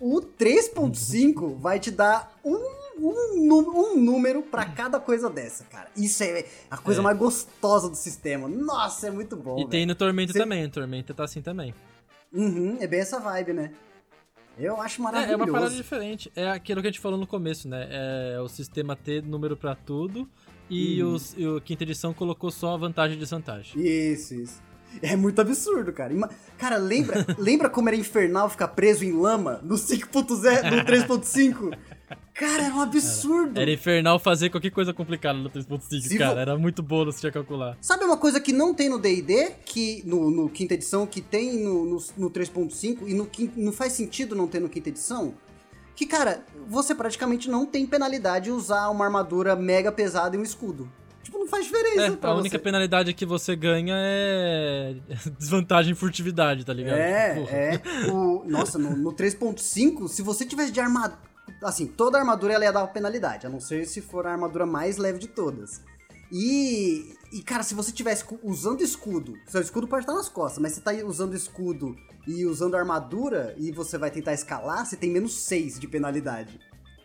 O 3.5 vai te dar um, um, um número pra cada coisa dessa, cara. Isso é a coisa É. mais gostosa do sistema. Nossa, é muito bom. e tem velho. no Tormenta Cê- também. Tormenta tá assim também. Uhum, é bem essa vibe, né? Eu acho É, maravilhoso. é uma parada diferente. É aquilo que a gente falou no começo, né? É o sistema ter número pra tudo. E, Uhum. os, e o quinta edição colocou só a vantagem e desvantagem. Isso, isso. É muito absurdo, cara. Cara, lembra, lembra como era infernal ficar preso em lama no 5.0, no 3.5? Cara, era um absurdo. Era infernal fazer qualquer coisa complicada no 3.5, Se cara. vo- Era muito bolo se tinha calcular. Sabe uma coisa que não tem no D&D, que no, no quinta edição, que tem no, no, no 3.5 e no não faz sentido não ter no quinta edição? Que, cara, você praticamente não tem penalidade usar uma armadura mega pesada e um escudo. Tipo, não faz diferença É, a única você. penalidade que você ganha é desvantagem em furtividade, tá ligado? É, Porra. é. O, nossa, no, no 3.5, se você tivesse de armadura... Assim, toda armadura ela ia dar uma penalidade, a não ser se for a armadura mais leve de todas. E, e cara, se você tivesse usando escudo, seu escudo pode estar nas costas, mas você tá usando escudo e usando armadura e você vai tentar escalar, você tem menos 6 de penalidade.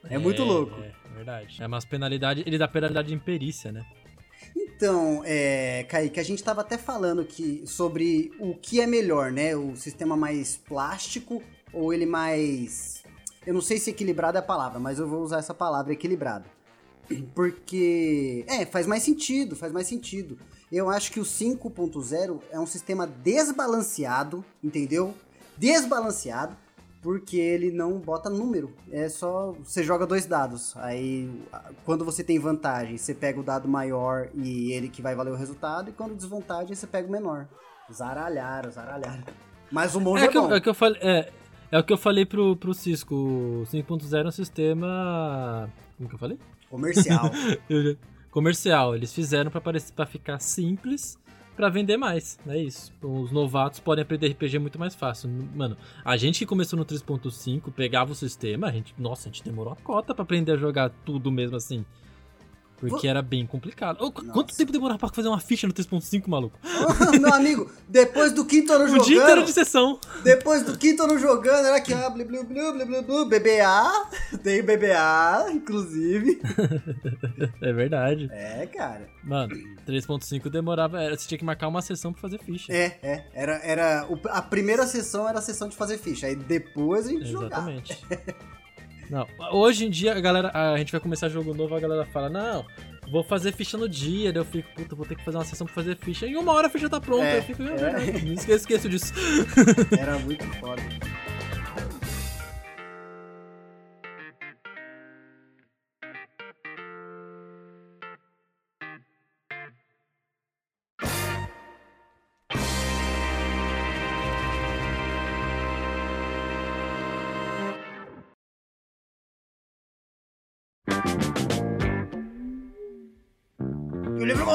É, muito louco. É, é verdade. É umas penalidades. Ele dá penalidade de imperícia, né? Então, é, Kaique, a gente tava até falando que, sobre o que é melhor, né? O sistema mais plástico ou ele mais. Eu não sei se equilibrado é a palavra, mas eu vou usar essa palavra equilibrado. Porque. É, faz mais sentido, faz mais sentido. Eu acho que o 5.0 é um sistema desbalanceado, entendeu? Desbalanceado, porque ele não bota número. É só você joga dois dados. Aí quando você tem vantagem, você pega o dado maior e ele que vai valer o resultado, e quando desvantagem, você pega o menor. Zaralharam, zaralharam. Mas o monge é, é, que bom. Eu, é, que eu falei, é, é o que eu falei pro, pro Cisco. O 5.0 é um sistema. Como que eu falei? Comercial. Comercial. Eles fizeram pra, parecer, pra ficar simples para vender mais, é isso. Os novatos podem aprender RPG muito mais fácil. Mano, a gente que começou no 3.5, pegava o sistema, a gente, nossa, a gente demorou a cota para aprender a jogar tudo mesmo assim. Porque era bem complicado. Oh, quanto tempo demorava pra fazer uma ficha no 3.5, maluco? Oh, meu amigo, depois do quinto ano jogando... O dia inteiro de sessão. Depois do quinto ano jogando, era aqui, ó, blu, blu, blu, blu, blu, blu, BBA. Tem BBA, inclusive. é verdade. É, cara. Mano, 3.5 demorava... Era, você tinha que marcar uma sessão pra fazer ficha. É, é. Era, era, a primeira sessão era a sessão de fazer ficha. Aí depois a gente Exatamente. jogava. Exatamente. Não, hoje em dia a galera, a gente vai começar jogo novo, a galera fala: "Não, vou fazer ficha no dia". Daí eu fico, puta, vou ter que fazer uma sessão pra fazer ficha. Em uma hora a ficha tá pronta. É, eu fico, é. não esqueço, esqueço disso. Era muito foda.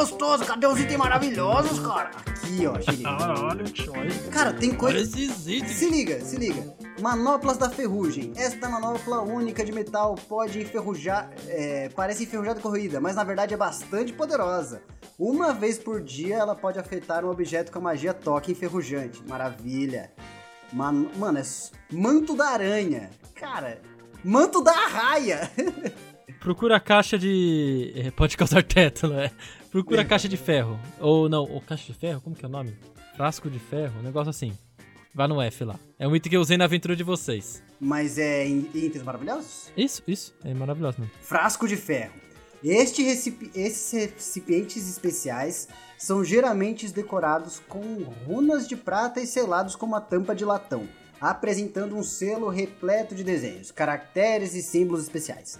Gostoso, cadê os itens maravilhosos, cara? Aqui, ó, cheguei. Caralho, choice. Cara, tem coisa. itens. Se liga, se liga. Manoplas da ferrugem. Esta manopla única de metal pode enferrujar. É, parece enferrujada corroída, mas na verdade é bastante poderosa. Uma vez por dia ela pode afetar um objeto com a magia toque enferrujante. Maravilha. Man... Mano, é manto da aranha. Cara, manto da arraia. Procura a caixa de. É, pode causar teto, né? Procura caixa de ferro. Ou não, ou caixa de ferro? Como que é o nome? Frasco de ferro, um negócio assim. Vá no F lá. É um item que eu usei na aventura de vocês. Mas é em itens maravilhosos? Isso, isso. É maravilhoso mesmo. Frasco de ferro. Este recipi esses recipientes especiais são geralmente decorados com runas de prata e selados com uma tampa de latão, apresentando um selo repleto de desenhos, caracteres e símbolos especiais.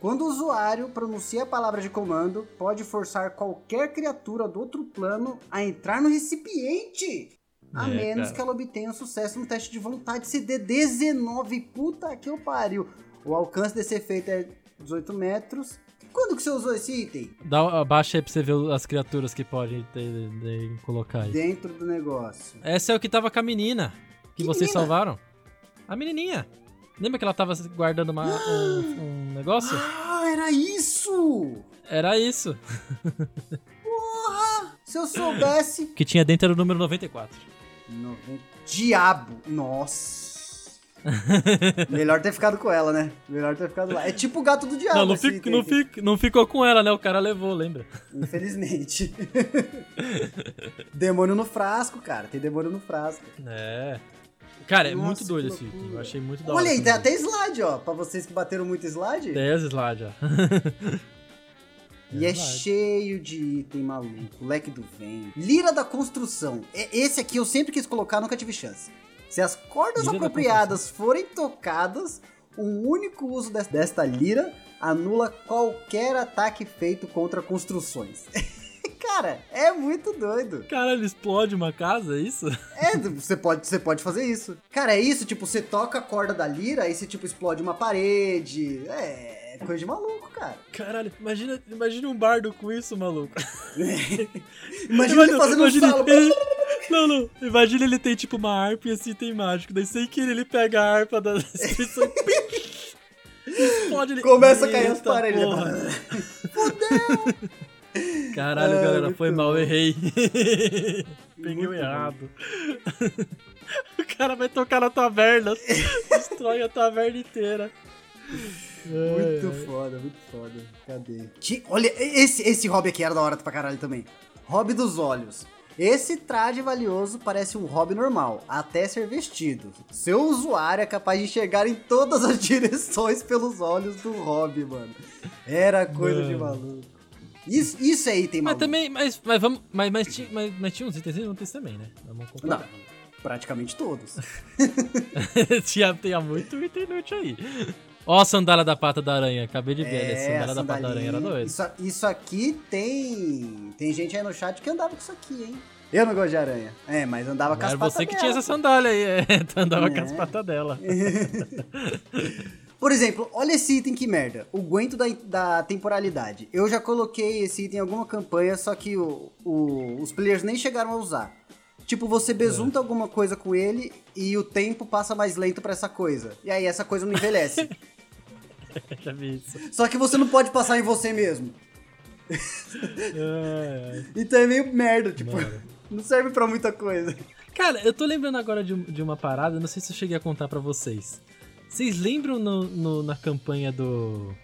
Quando o usuário pronuncia a palavra de comando, pode forçar qualquer criatura do outro plano a entrar no recipiente. A é, menos cara. que ela obtenha sucesso no teste de vontade CD19. Puta que eu pariu. O alcance desse efeito é 18 metros. Quando que você usou esse item? Dá, abaixa aí pra você ver as criaturas que podem ter, ter, colocar aí. Dentro do negócio. Essa é o que tava com a menina. Que, que vocês menina? salvaram. A menininha. Lembra que ela tava guardando uma, um, um negócio? Ah, era isso! Era isso. Porra! Se eu soubesse. que tinha dentro era o número 94. Diabo! Nossa! Melhor ter ficado com ela, né? Melhor ter ficado lá. É tipo o gato do diabo. Não, não, fico, não, fico, não ficou com ela, né? O cara levou, lembra? Infelizmente. demônio no frasco, cara. Tem demônio no frasco. É. Cara, é Nossa, muito doido esse item. Eu achei muito da Olha aí, tem até slide, ó. Pra vocês que bateram muito slide. Tem as slide, ó. E é, é cheio de item maluco. Leque do vento. Lira da construção. Esse aqui eu sempre quis colocar, nunca tive chance. Se as cordas lira apropriadas forem tocadas, um único uso desta lira anula qualquer ataque feito contra construções. Cara, é muito doido. Cara, ele explode uma casa, é isso? É, você pode, você pode fazer isso. Cara, é isso, tipo, você toca a corda da lira, aí você, tipo, explode uma parede. É, coisa de maluco, cara. Caralho, imagina, imagina um bardo com isso, maluco. imagina, ele fazendo imagina, um salo. Ele... Não, não. Imagina ele tem, tipo, uma harpa e assim tem mágico. Daí sem querer ele pega a harpa da descrição explode ele. Começa a cair as paredes. Fudeu! Caralho, galera, foi mal, errei. Peguei o errado. o cara vai tocar na taverna, destrói a taverna inteira. Muito é, foda, muito foda. Cadê? Olha, esse, esse hobby aqui era da hora pra caralho também. Hobby dos olhos. Esse traje valioso parece um hobby normal, até ser vestido. Seu usuário é capaz de enxergar em todas as direções pelos olhos do hobby, mano. Era coisa mano. de maluco. Isso, isso é item Mas maluco. também, mas, mas vamos. Mas, mas, tinha, mas, mas tinha uns itens inúteis também, né? Vamos Não, concordar. praticamente todos. tinha, tinha muito item inútil aí. Ó a sandália da pata da aranha, acabei de ver, né? É, Sandália a da pata da aranha era doido. Isso, isso aqui tem. Tem gente aí no chat que andava com isso aqui, hein? Eu não gosto de aranha. É, mas andava com as Era patas você que dela. tinha essa sandália aí, é. Tu andava com É. as patas dela. Por exemplo, olha esse item que merda. O guento da, da temporalidade. Eu já coloquei esse item em alguma campanha, só que o, o- os players nem chegaram a usar. Tipo, você besunta É. alguma coisa com ele e o tempo passa mais lento pra essa coisa. E aí essa coisa não envelhece. Já vi isso. só que você não pode passar em você mesmo. Ai, ai. Então é meio merda, tipo, Mano. não serve pra muita coisa. Cara, eu tô lembrando agora de, de uma parada, não sei se eu cheguei a contar pra vocês. Vocês lembram no, no- na campanha do.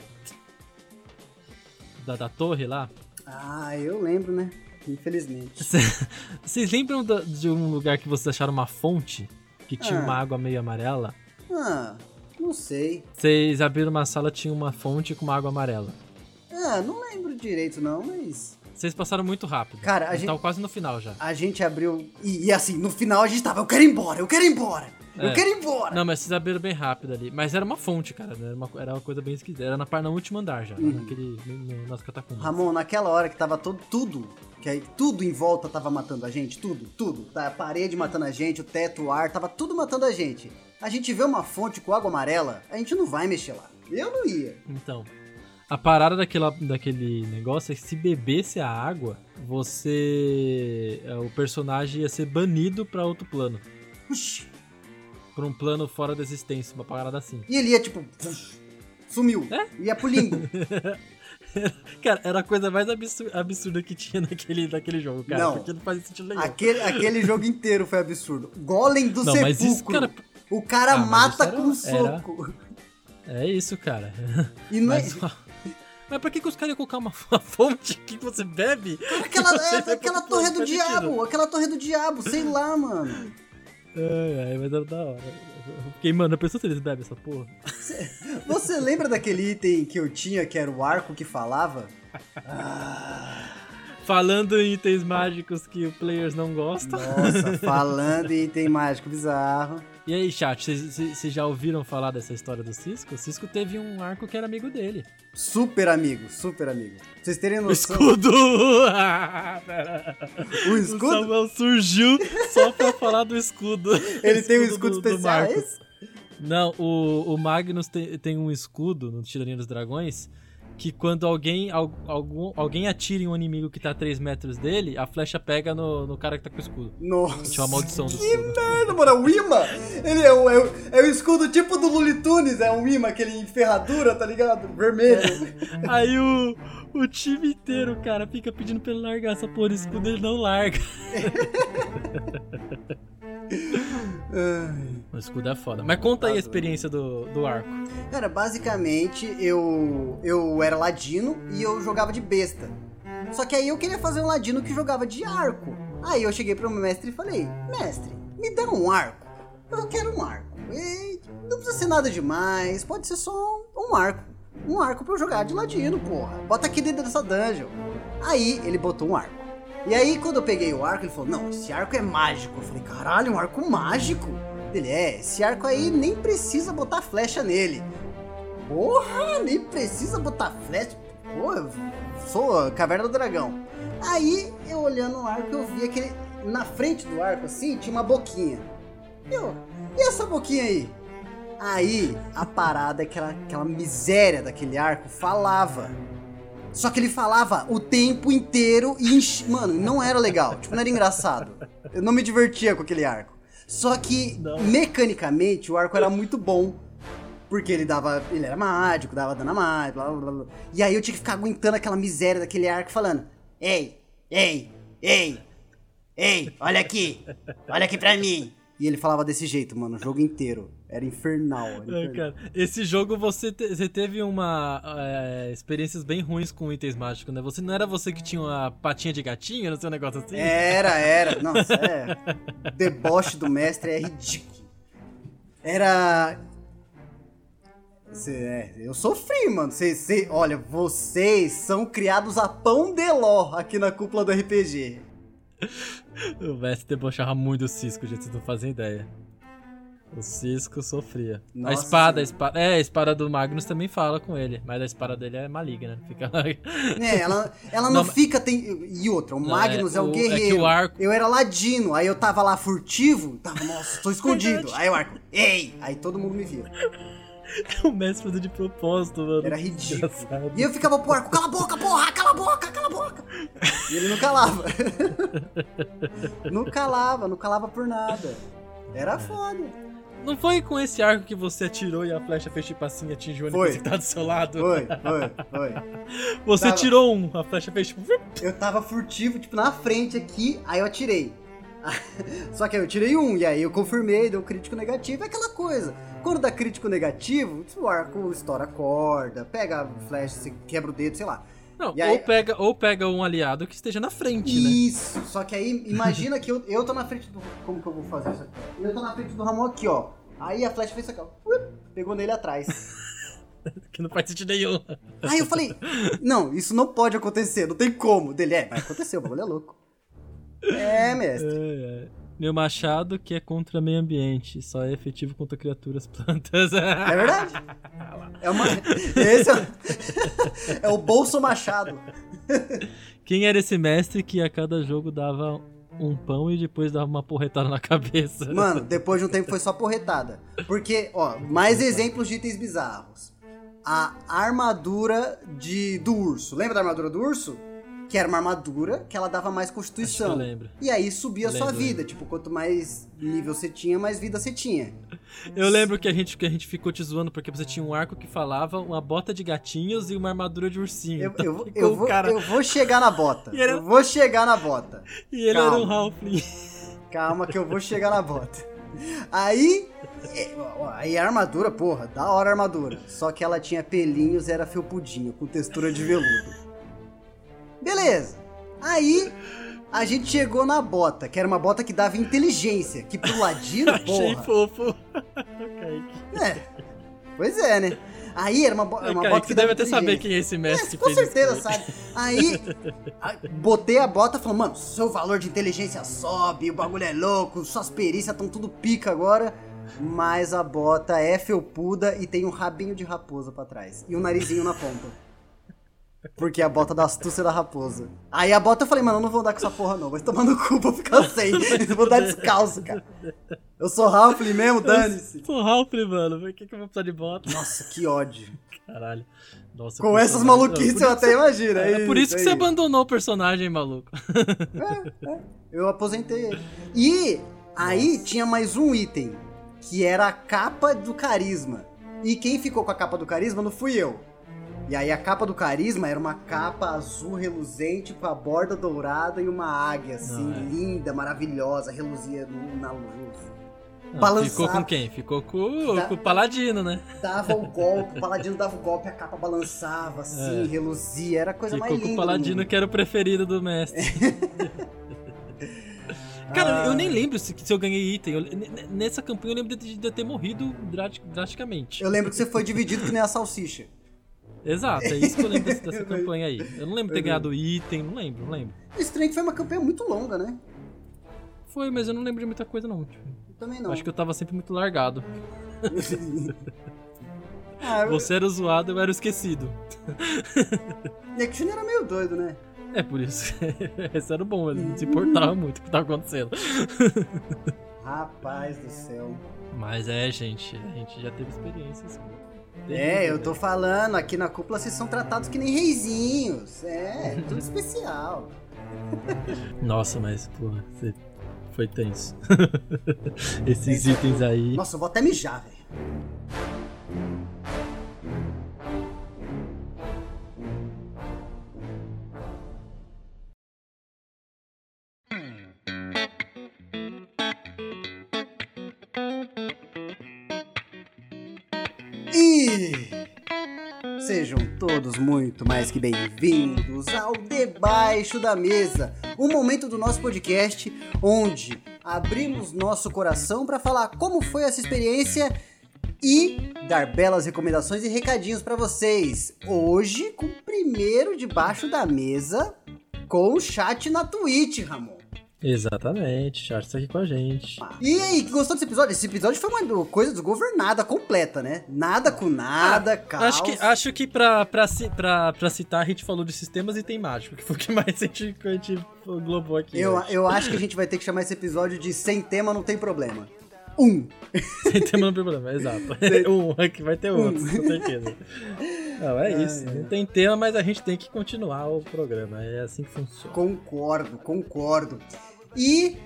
Da, da torre lá? Ah, eu lembro, né? Infelizmente. Vocês lembram de um lugar que vocês acharam uma fonte? Que tinha Ah. uma água meio amarela? Ah, não sei. Vocês abriram uma sala, tinha uma fonte com uma água amarela. Ah, não lembro direito não, mas... Vocês passaram muito rápido. Cara, a gente- tavam quase no final já. A gente abriu. E, e assim, no final a gente tava, eu quero ir embora, eu quero ir embora, eu É. quero ir embora. Não, mas vocês abriram bem rápido ali. Mas era uma fonte, cara. Era uma, era uma coisa bem esquisita. Era na, no último andar já, Uhum. naquele, no, no, nas catacumbas. Ramon, naquela hora que tava todo, tudo, que aí tudo em volta tava matando a gente, tudo, tudo. Tá, a parede matando a gente, o teto, o ar, tava tudo matando a gente. A gente vê uma fonte com água amarela, a gente não vai mexer lá. Eu não ia. Então, a parada daquela, daquele negócio é que se bebesse a água, você. é, O personagem ia ser banido pra outro plano. Puxa. Pra um plano fora da existência, uma parada assim. E ele ia tipo. Sumiu. É? Ia pro limbo. Cara, era a coisa mais absur- absurda que tinha naquele, naquele jogo, cara. Não. Porque não fazia sentido nenhum. aquele, aquele jogo inteiro foi absurdo. Golem do Não, sepulcro. mas isso, cara- O cara Ah, mas mata era- com um era- soco. É isso, cara. E não é- Mas, pra que, que os caras iam colocar uma, uma fonte que você bebe? Aquela, é, aquela torre do diabo, aquela torre do diabo, sei lá, mano. Ai, ai, mas era da hora. Fiquei, mano, a pessoa se eles bebem essa porra. Você lembra daquele item que eu tinha, que era o arco que falava? Falando em itens mágicos que os players não gostam. Nossa, falando em item mágico bizarro. E aí, chat, vocês- já ouviram falar dessa história do Cisco? O Cisco teve um arco que era amigo dele. Super amigo, super amigo. Pra vocês terem O noção. escudo! Ah, pera. O O escudo? Samuel surgiu só pra falar do escudo. Ele tem um escudo do- do especial, é Marco. esse? Não, o, o Magnus tem, tem um escudo no Tirania dos Dragões que quando alguém, al- algum, alguém atira em um inimigo que tá a 3 metros dele, a flecha pega no, no cara que tá com o escudo. Nossa. Tinha uma maldição do que escudo. merda, mano. É o imã. Ele é o, é, o, é o escudo tipo do Looney Tunes, é um imã, aquele em ferradura, tá ligado? Vermelho. Aí o, o time inteiro, cara, fica pedindo pra ele largar essa porra de escudo, ele não larga. Ai. O escudo é foda. Mas conta aí a experiência do, do arco. Cara, basicamente eu eu era ladino e eu jogava de besta. Só que aí eu queria fazer um ladino que jogava de arco. Aí eu cheguei pro meu mestre e falei: Mestre, me dá um arco. Eu quero um arco. E não precisa ser nada demais, pode ser só um arco. Um arco pra eu jogar de ladino, porra. Bota aqui dentro dessa dungeon. Aí ele botou um arco. E aí quando eu peguei o arco, ele falou: Não, esse arco é mágico. Eu falei: Caralho, um arco mágico? Ele é, esse arco aí nem precisa botar flecha nele. Porra, nem precisa botar flecha. Porra, sou a Caverna do Dragão. Aí, eu olhando o arco, eu vi aquele. Na frente do arco, assim, tinha uma boquinha. Eu, e essa boquinha aí? Aí, a parada, aquela, aquela miséria daquele arco, falava. Só que ele falava o tempo inteiro e, mano, não era legal. Tipo, não era engraçado. Eu não me divertia com aquele arco. Só que, Não. mecanicamente, o arco era muito bom. Porque ele dava. Ele era mágico, dava dano a mais, blá blá blá. blá. E aí eu tinha que ficar aguentando aquela miséria daquele arco falando: Ei, ei, ei, ei, olha aqui, olha aqui pra mim. E ele falava desse jeito, mano, o jogo inteiro. Era infernal. Era É, infernal. cara, esse jogo você, te- você teve uma é, experiências bem ruins com itens mágicos, né? Você não era você que tinha uma patinha de gatinho, não sei um negócio assim? Era, era. Nossa, é. O deboche do mestre é ridículo. Era. Cê, é, eu sofri, mano. Cê, cê, olha, vocês são criados a pão de ló aqui na cúpula do RPG. O mestre debochava muito do Cisco, gente, vocês não fazem ideia. O Cisco sofria. Nossa a espada, a espada. É, a espada do Magnus também fala com ele, mas a espada dele é maligna, fica lá. É, ela, ela não, Não, fica. Tem... E outra, o Não, Magnus é, é o o- é guerreiro. o arco- Eu era ladino, aí eu tava lá furtivo, tava, nossa, tô escondido. aí o arco, ei! Aí todo mundo me via. o mestre fazendo de propósito, mano. Era ridículo. Desgraçado. E eu ficava pro arco, cala a boca, porra, cala a boca, cala a boca. E ele não calava. não calava, não calava por nada. Era foda. Não foi com esse arco que você atirou e a flecha fez tipo assim e atingiu o. NPC que tá do seu lado? Foi, foi, foi. Você Tava. tirou um, a flecha fez tipo. Eu tava furtivo, tipo, na frente aqui, aí eu atirei. Só que aí eu tirei um, e aí eu confirmei, deu crítico negativo, é aquela coisa. Quando dá crítico negativo, o arco estoura a corda, pega a flecha, você quebra o dedo, sei lá. Não, aí- ou, pega, ou pega um aliado que esteja na frente, né? Isso, só que aí, imagina que eu, eu tô na frente do. Como que eu vou fazer isso aqui? Eu tô na frente do Ramon aqui, ó. Aí a flecha fez isso aqui, ó. Pegou nele atrás. Que não faz sentido nenhum. Aí eu falei, não, isso não pode acontecer, não tem como. Dele, é, vai acontecer, o bagulho é louco. É, mestre. É, é. Meu machado que é contra meio ambiente, só é efetivo contra criaturas plantas. É verdade? É uma. Esse é, é o Bolso Machado. Quem era esse mestre que a cada jogo dava um pão e depois dava uma porretada na cabeça? Mano, depois de um tempo foi só porretada. Porque, ó, mais exemplos de itens bizarros. A armadura de, do urso. Lembra da armadura do urso? Que era uma armadura que ela dava mais Acho que constituição. eu lembro. E aí subia a sua Lembro, vida. Tipo, quanto mais nível você tinha, mais vida você tinha. Eu lembro que a gente, que a gente ficou te zoando porque você tinha um arco que falava uma bota de gatinhos e uma armadura de ursinho. Eu, Então eu, eu, vou, cara- eu vou chegar na bota. Era- Eu vou chegar na bota. E ele Calma. era um Halfling. Calma que eu vou chegar na bota. Aí, aí a armadura, porra, da hora a armadura. Só que ela tinha pelinhos e era felpudinho, com textura de veludo. Beleza. Aí, a gente chegou na bota, que era uma bota que dava inteligência, que pro ladino, Achei porra. fofo. É, pois é, né? Aí era uma, bo- uma Kaique, bota que deve até saber quem é esse mestre que Com certeza isso. sabe. Aí, botei a bota e falei, mano, seu valor de inteligência sobe, o bagulho é louco, suas perícias estão tudo pica agora. Mas a bota é felpuda e tem um rabinho de raposa pra trás. E um narizinho na ponta. Porque é a bota da astúcia da raposa. Aí a bota eu falei, mano, eu não vou andar com essa porra não. Vai tomar no cu, vou ficar sem. Vou dar descalço, cara. Eu sou Ralph mesmo, dane-se. Sou Halfling, mano. Por que, que eu vou precisar de bota? Nossa, que ódio. Caralho. Nossa, Com essas maluquices eu isso- até imagino. É por isso que aí. você abandonou o personagem, maluco. Eu aposentei ele. E aí tinha mais um item, que era a capa do carisma. E quem ficou com a capa do carisma não fui eu. E aí a capa do carisma era uma capa azul reluzente com a borda dourada e uma águia assim, é. linda, maravilhosa, reluzia no- na luz. Não, Balançava. Ficou com quem? Ficou com, Tá. com o Paladino, né? Dava o golpe, o paladino dava o golpe, a capa balançava assim, É. reluzia, era a coisa Ficou mais com linda. o do Paladino, mundo. que era o preferido do mestre. Cara, Ah. eu nem lembro se, se eu ganhei item. Eu- nessa campanha eu lembro de, de eu ter morrido drasticamente. Eu lembro que você foi dividido que nem a salsicha. Exato, é isso que eu lembro dessa, dessa Eu campanha aí. Eu não lembro de ter ganhado item, não lembro, não lembro. Estranho que foi uma campanha muito longa, né? Foi, mas eu não lembro de muita coisa, não. Tipo, Eu também não. Acho que eu tava sempre muito largado. ah, Você era zoado, eu era esquecido. É Júnior era meio doido, né? É por isso. Esse era o bom, ele não se importava muito com o que tava acontecendo. Rapaz do céu. Mas é, gente, a gente já teve experiências. É, eu tô falando, aqui na cúpula vocês são tratados que nem reizinhos. É, tudo especial. Nossa, mas, porra, você foi tenso. Esses itens aí. Nossa, eu vou até mijar, velho. Sejam todos muito mais que bem-vindos ao Debaixo da Mesa, um momento do nosso podcast onde abrimos nosso coração para falar como foi essa experiência e dar belas recomendações e recadinhos para vocês. Hoje, com o primeiro debaixo da mesa, com o chat na Twitch, Ramon. Exatamente, chat está aqui com a gente. E aí, que gostou desse episódio? Esse episódio foi uma coisa desgovernada, completa, né? Nada com nada, ah, caos. Acho que, acho que pra, pra, pra, pra citar, a gente falou de sistemas e tem mágico, que foi o que mais a gente, a gente globou aqui. Eu, eu acho que a gente vai ter que chamar esse episódio de Sem Tema Não Tem Problema. Um. Sem tema não tem problema, exato. um, aqui vai ter outro, um. com certeza. Não, é isso. Não tem tema, mas a gente tem que continuar o programa. É assim que funciona. Concordo, concordo. E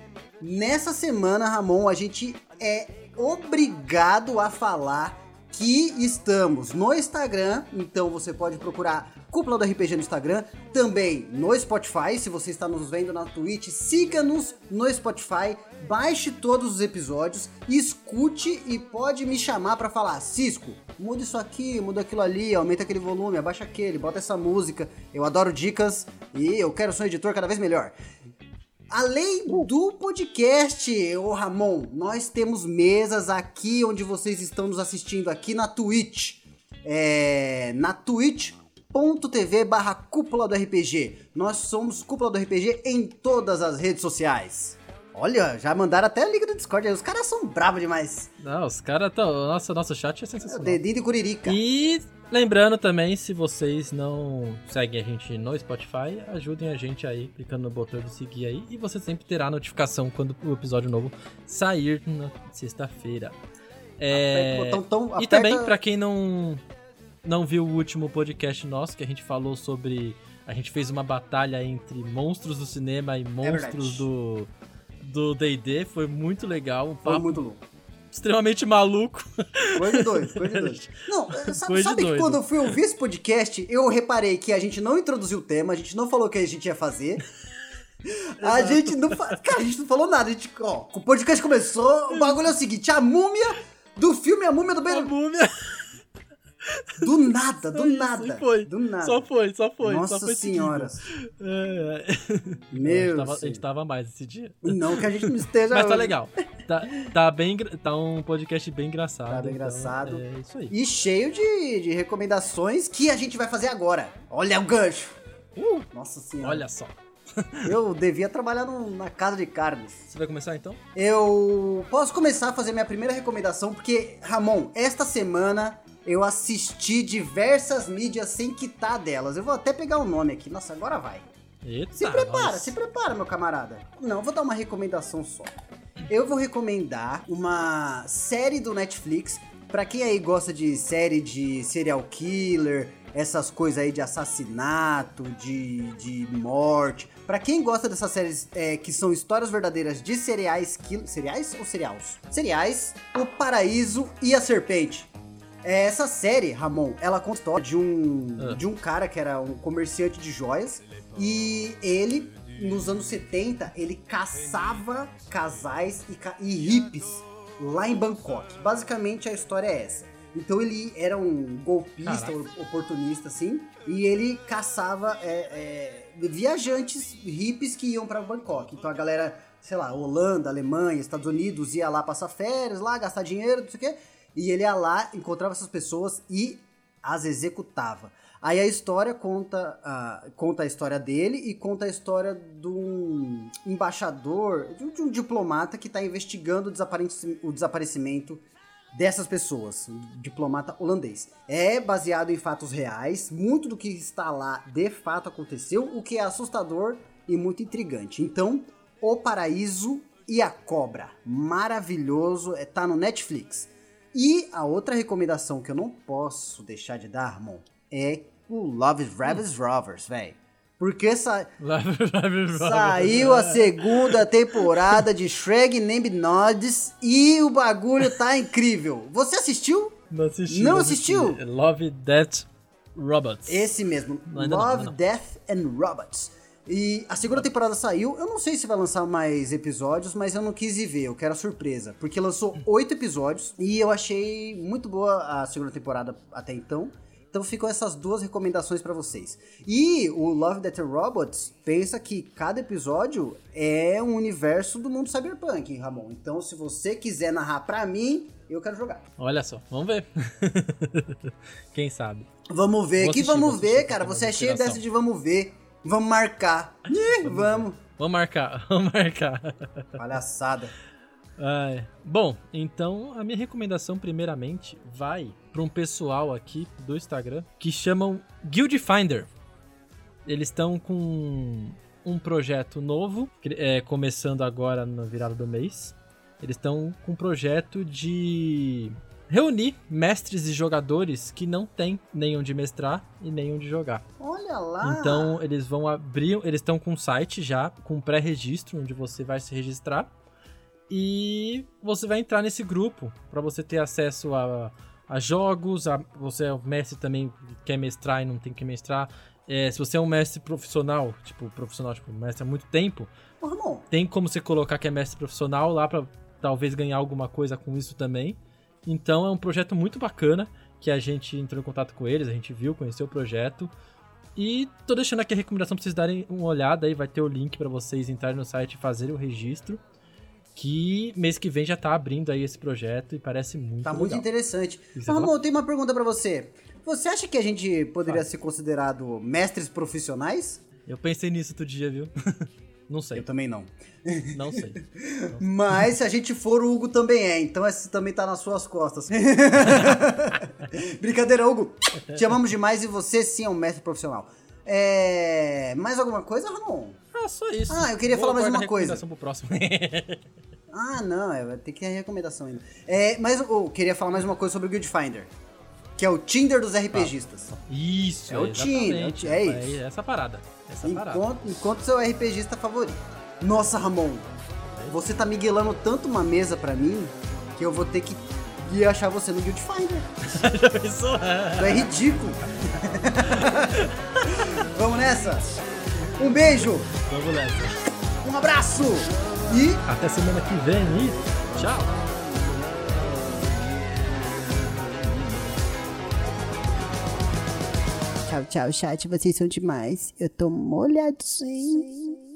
nessa semana, Ramon, a gente é obrigado a falar que estamos no Instagram, então você pode procurar Cúpula do RPG no Instagram, também no Spotify, se você está nos vendo na Twitch, siga-nos no Spotify, baixe todos os episódios, escute e pode me chamar para falar, Cisco, muda isso aqui, muda aquilo ali, aumenta aquele volume, abaixa aquele, bota essa música. Eu adoro dicas e eu quero ser um editor cada vez melhor. Além do podcast, ô Ramon, nós temos mesas aqui onde vocês estão nos assistindo aqui na Twitch. É, na twitch.tv barra cúpula do RPG. Nós somos cúpula do RPG em todas as redes sociais. Olha, já mandaram até a liga do Discord aí. Os caras são bravos demais. Não, os caras. Nossa, nosso chat é sensacional. É dedinho de curirica. E Lembrando também, se vocês não seguem a gente no Spotify, ajudem a gente aí, clicando no botão de seguir aí, e você sempre terá notificação quando o episódio novo sair na sexta-feira. É... Tão, aperta... E também, para quem não, não viu o último podcast nosso, que a gente falou sobre. A gente fez uma batalha entre monstros do cinema e é monstros é do do D&D, foi muito legal. Um foi muito louco extremamente maluco. Coisa de doido, coisa de doido. Não, sabe, sabe que quando eu fui ouvir esse podcast, eu reparei que a gente não introduziu o tema, a gente não falou o que a gente ia fazer. A gente não. Cara, a gente não falou nada. A gente, ó, o podcast começou. O bagulho é o seguinte: a múmia do filme A Múmia do Ben. A múmia. Do nada, do nada. Foi. Do nada. Só foi, só foi. Nossa só foi senhora. É, é. Meu a, gente tava, a gente tava mais esse dia. Não que a gente não esteja. Mas tá legal. Tá, tá, bem, tá um podcast bem engraçado. Tá bem então engraçado. É isso aí. E cheio de, de recomendações que a gente vai fazer agora. Olha o gancho. Uh, Nossa senhora. Olha só. Eu devia trabalhar no, na casa de carnes. Você vai começar então? Eu posso começar a fazer minha primeira recomendação, porque, Ramon, esta semana eu assisti diversas mídias sem quitar delas. Eu vou até pegar o nome aqui. Nossa, agora vai. Eita, se prepara, se prepara, meu camarada. Não, vou dar uma recomendação só. Eu vou recomendar uma série do Netflix. Pra quem aí gosta de série de serial killer, essas coisas aí de assassinato, de, de morte. Pra quem gosta dessas séries é, que são histórias verdadeiras de cereais, cereais ou cereais? Cereais, O Paraíso e a Serpente. É, essa série, Ramon, ela conta a história de um, ah. de um cara que era um comerciante de joias e ele, nos anos 70, ele caçava casais e, e hippies lá em Bangkok. Basicamente a história é essa. Então ele era um golpista, Caraca. oportunista, assim, e ele caçava é, é, viajantes hippies que iam para Bangkok. Então a galera, sei lá, Holanda, Alemanha, Estados Unidos ia lá passar férias, lá gastar dinheiro, não sei o quê. E ele ia lá, encontrava essas pessoas e as executava. Aí a história conta, uh, conta a história dele e conta a história de um embaixador, de um, de um diplomata que está investigando o, o desaparecimento dessas pessoas, um diplomata holandês. É baseado em fatos reais, muito do que está lá de fato aconteceu, o que é assustador e muito intrigante. Então, O Paraíso e a Cobra, maravilhoso, está é, no Netflix. E a outra recomendação que eu não posso deixar de dar, Armon, é o Love Ravis Rovers, velho. Porque sa... saiu a segunda temporada de Shrek Named Nods e o bagulho tá incrível. Você assistiu? Não assisti. Não, não assistiu? Assisti. Love, Death, Robots. Esse mesmo. Não, Love, não, Death and Robots. E a segunda temporada saiu, eu não sei se vai lançar mais episódios, mas eu não quis ir ver, eu quero a surpresa. Porque lançou oito episódios e eu achei muito boa a segunda temporada até então. Então ficam essas duas recomendações para vocês. E o Love, Death Robots pensa que cada episódio é um universo do mundo cyberpunk, Ramon. Então se você quiser narrar para mim, Eu quero jogar. Olha só, vamos ver. Quem sabe? Vamos ver, Vou que assistir, vamos ver, cara. Você é cheio dessa de vamos ver. Vamos marcar. Ih, vamos. Vamos marcar, vamos marcar. Palhaçada. Ai. Bom, então a minha recomendação, primeiramente, vai para um pessoal aqui do Instagram que chamam Guild Finder. Eles estão com um projeto novo, é, começando agora na virada do mês. Eles estão com um projeto de reunir mestres e jogadores que não têm nenhum de mestrar e nenhum de jogar. Olha lá. Então eles vão abrir, eles estão com um site já, com pré-registro, onde você vai se registrar. E você vai entrar nesse grupo para você ter acesso a, a jogos. A, você é o mestre também quer mestrar e não tem que mestrar. É, se você é um mestre profissional, tipo profissional, tipo mestre há muito tempo, tem como você colocar que é mestre profissional lá para talvez ganhar alguma coisa com isso também. Então é um projeto muito bacana que a gente entrou em contato com eles, a gente viu, conheceu o projeto. E tô deixando aqui a recomendação pra vocês darem uma olhada aí, vai ter o link para vocês entrarem no site e fazerem o registro. Que mês que vem já tá abrindo aí esse projeto e parece muito tá legal. muito interessante. Ô, é Ramon, eu tenho uma pergunta pra você. Você acha que a gente poderia ser considerado mestres profissionais? Eu pensei nisso outro dia, viu? não sei, Eu também não. não sei. Mas se a gente for, o Hugo também é. Então esse também tá nas suas costas. Brincadeira, Hugo. Te amamos demais e você sim é um mestre profissional. É... Mais alguma coisa, Ramon? Ah, só isso. Ah, eu queria Vou falar mais uma coisa. recomendação Pro próximo. Ah, não, é, vai ter que ter recomendação ainda. É, mas eu queria falar mais uma coisa sobre o Guild Finder. Que é o Tinder dos RPGistas. Isso, É o Tinder, é isso. essa parada. Essa. Enquanto, enquanto seu RPGista favorito. Nossa, Ramon, você tá miguelando tanto uma mesa pra mim que eu vou ter que ir achar você no Guild Finder. Já pensou? É ridículo. Vamos nessa? Um beijo, Vamos nessa. um abraço e Até semana que vem e tchau. Tchau, tchau, chat. Vocês são demais. Eu tô molhadinho.